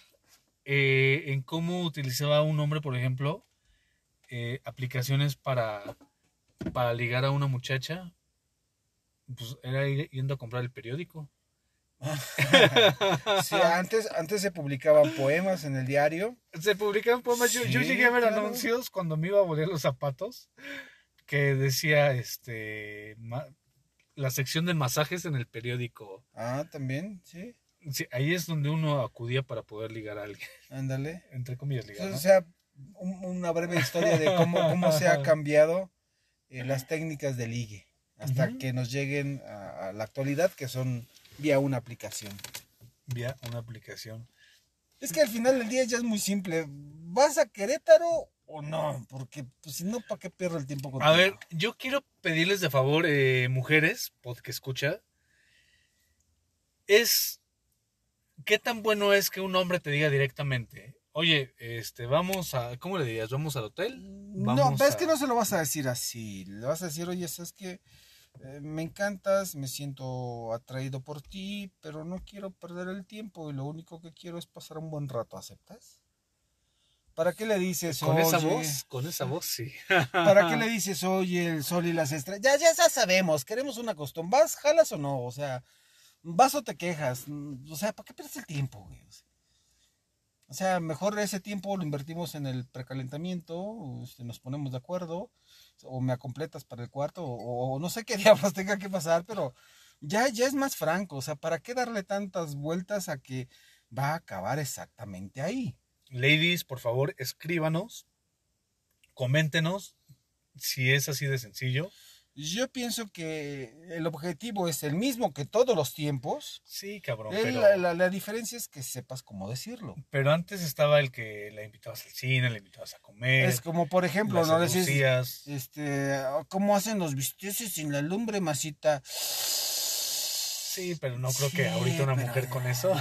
eh, en cómo utilizaba un hombre, por ejemplo, eh, aplicaciones para, para ligar a una muchacha. Pues era ir- yendo a comprar el periódico. [LAUGHS] Sí, antes, antes se publicaban poemas en el diario. Se publicaban poemas. Yo, llegué a ver claro. anuncios cuando me iba a volver los zapatos que decía este ma- la sección de masajes en el periódico. Ah, también, sí, Sí, ahí es donde uno acudía para poder ligar a alguien. ándale. [LAUGHS] Entre comillas, ligar. Entonces, ¿no? o sea, un- una breve historia de cómo, cómo se ha [LAUGHS] cambiado eh, las técnicas de ligue hasta que nos lleguen a, a la actualidad, que son vía una aplicación. Vía una aplicación. Es que al final del día ya es muy simple. ¿Vas a Querétaro o no? Porque pues, si no, ¿para qué pierdo el tiempo contigo? A ver, yo quiero pedirles de favor, eh, mujeres, pod que escucha, es qué tan bueno es que un hombre te diga directamente, oye, este, vamos a, ¿cómo le dirías? ¿Vamos al hotel? No, Vamos a- que no se lo vas a decir así. Le vas a decir, oye, es que eh, me encantas, me siento atraído por ti, pero no quiero perder el tiempo y lo único que quiero es pasar un buen rato. ¿Aceptas? ¿Para qué le dices, Con esa voz, con esa voz, sí. ¿Para qué [LAUGHS] le dices, oye, el sol y las estrellas? Ya, ya, ya sabemos, queremos una costumbre. ¿Vas, jalas o no? O sea, ¿vas o te quejas? Mm, O sea, ¿para qué pierdes el tiempo, güey? O sea, mejor ese tiempo lo invertimos en el precalentamiento, este, nos ponemos de acuerdo, o me completas para el cuarto, o, o no sé qué [LAUGHS] diablos tenga que pasar, pero ya, ya es más franco. O sea, ¿para qué darle tantas vueltas a que va a acabar exactamente ahí? Ladies, por favor, escríbanos, coméntenos si es así de sencillo. Yo pienso que el objetivo es el mismo que todos los tiempos. Sí, cabrón, El- pero, la, la- la diferencia es que sepas cómo decirlo. pero antes estaba el que la invitabas al cine, la invitabas a comer, es como, por ejemplo, no decís, este, ¿cómo hacen los bisteces sin la lumbre, masita? Sí, pero no creo que ahorita una pero- mujer con [LAUGHS] eso.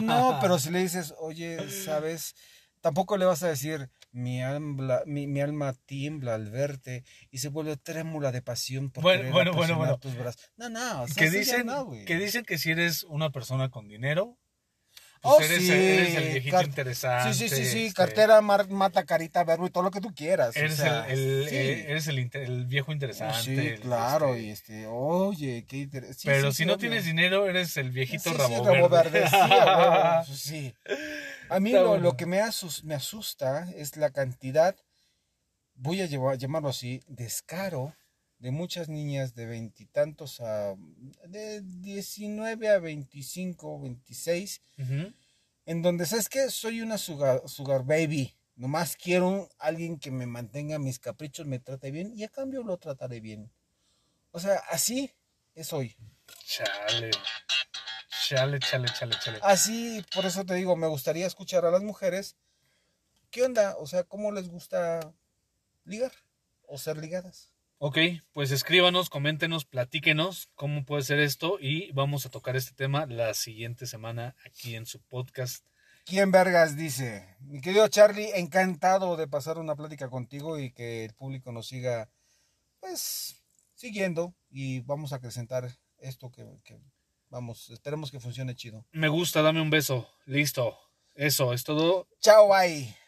No, pero si le dices, oye, ¿sabes? Tampoco le vas a decir, mi alma, mi, mi alma tiembla al verte y se vuelve trémula de pasión por Bueno, bueno, bueno, apasionar bueno. tus brazos. No, no, o sea, que dicen, no, que dicen que si eres una persona con dinero, Oh, pues eres, sí, eres el viejito car- interesante. Sí, sí, sí, sí, este, cartera, mar- mata, carita, verbo y todo lo que tú quieras. o Eres, sea, el, el- sí. eh, eres el, viejo Oh, interesante. Sí, el, claro, este, y este, oye, qué interesante. pero si no tienes dinero, eres el viejito rabo verde. verde, sí, a [LAUGHS] sí. A mí lo, bueno. lo que me, asus- me asusta es la cantidad, voy a llevar- llamarlo así, descaro de muchas niñas de veintitantos a, de 19 a 25, 26, Ujú. en donde, ¿sabes qué? Soy una sugar, sugar baby. Nomás quiero alguien que me mantenga mis caprichos, me trate bien y a cambio lo trataré bien. O sea, así es hoy. Chale. Chale, chale, chale, chale. Así, por eso te digo, me gustaría escuchar a las mujeres. ¿Qué onda? O sea, ¿cómo les gusta ligar o ser ligadas? Ok, pues escríbanos, coméntenos, platíquenos cómo puede ser esto y vamos a tocar este tema la siguiente semana aquí en su podcast. ¿Quién vergas dice? Mi querido Charlie, encantado de pasar una plática contigo y que el público nos siga, pues, siguiendo y vamos a acrecentar esto que, que vamos, esperemos que funcione chido. Me gusta, dame un beso. Listo. Eso, es todo. Chao, bye.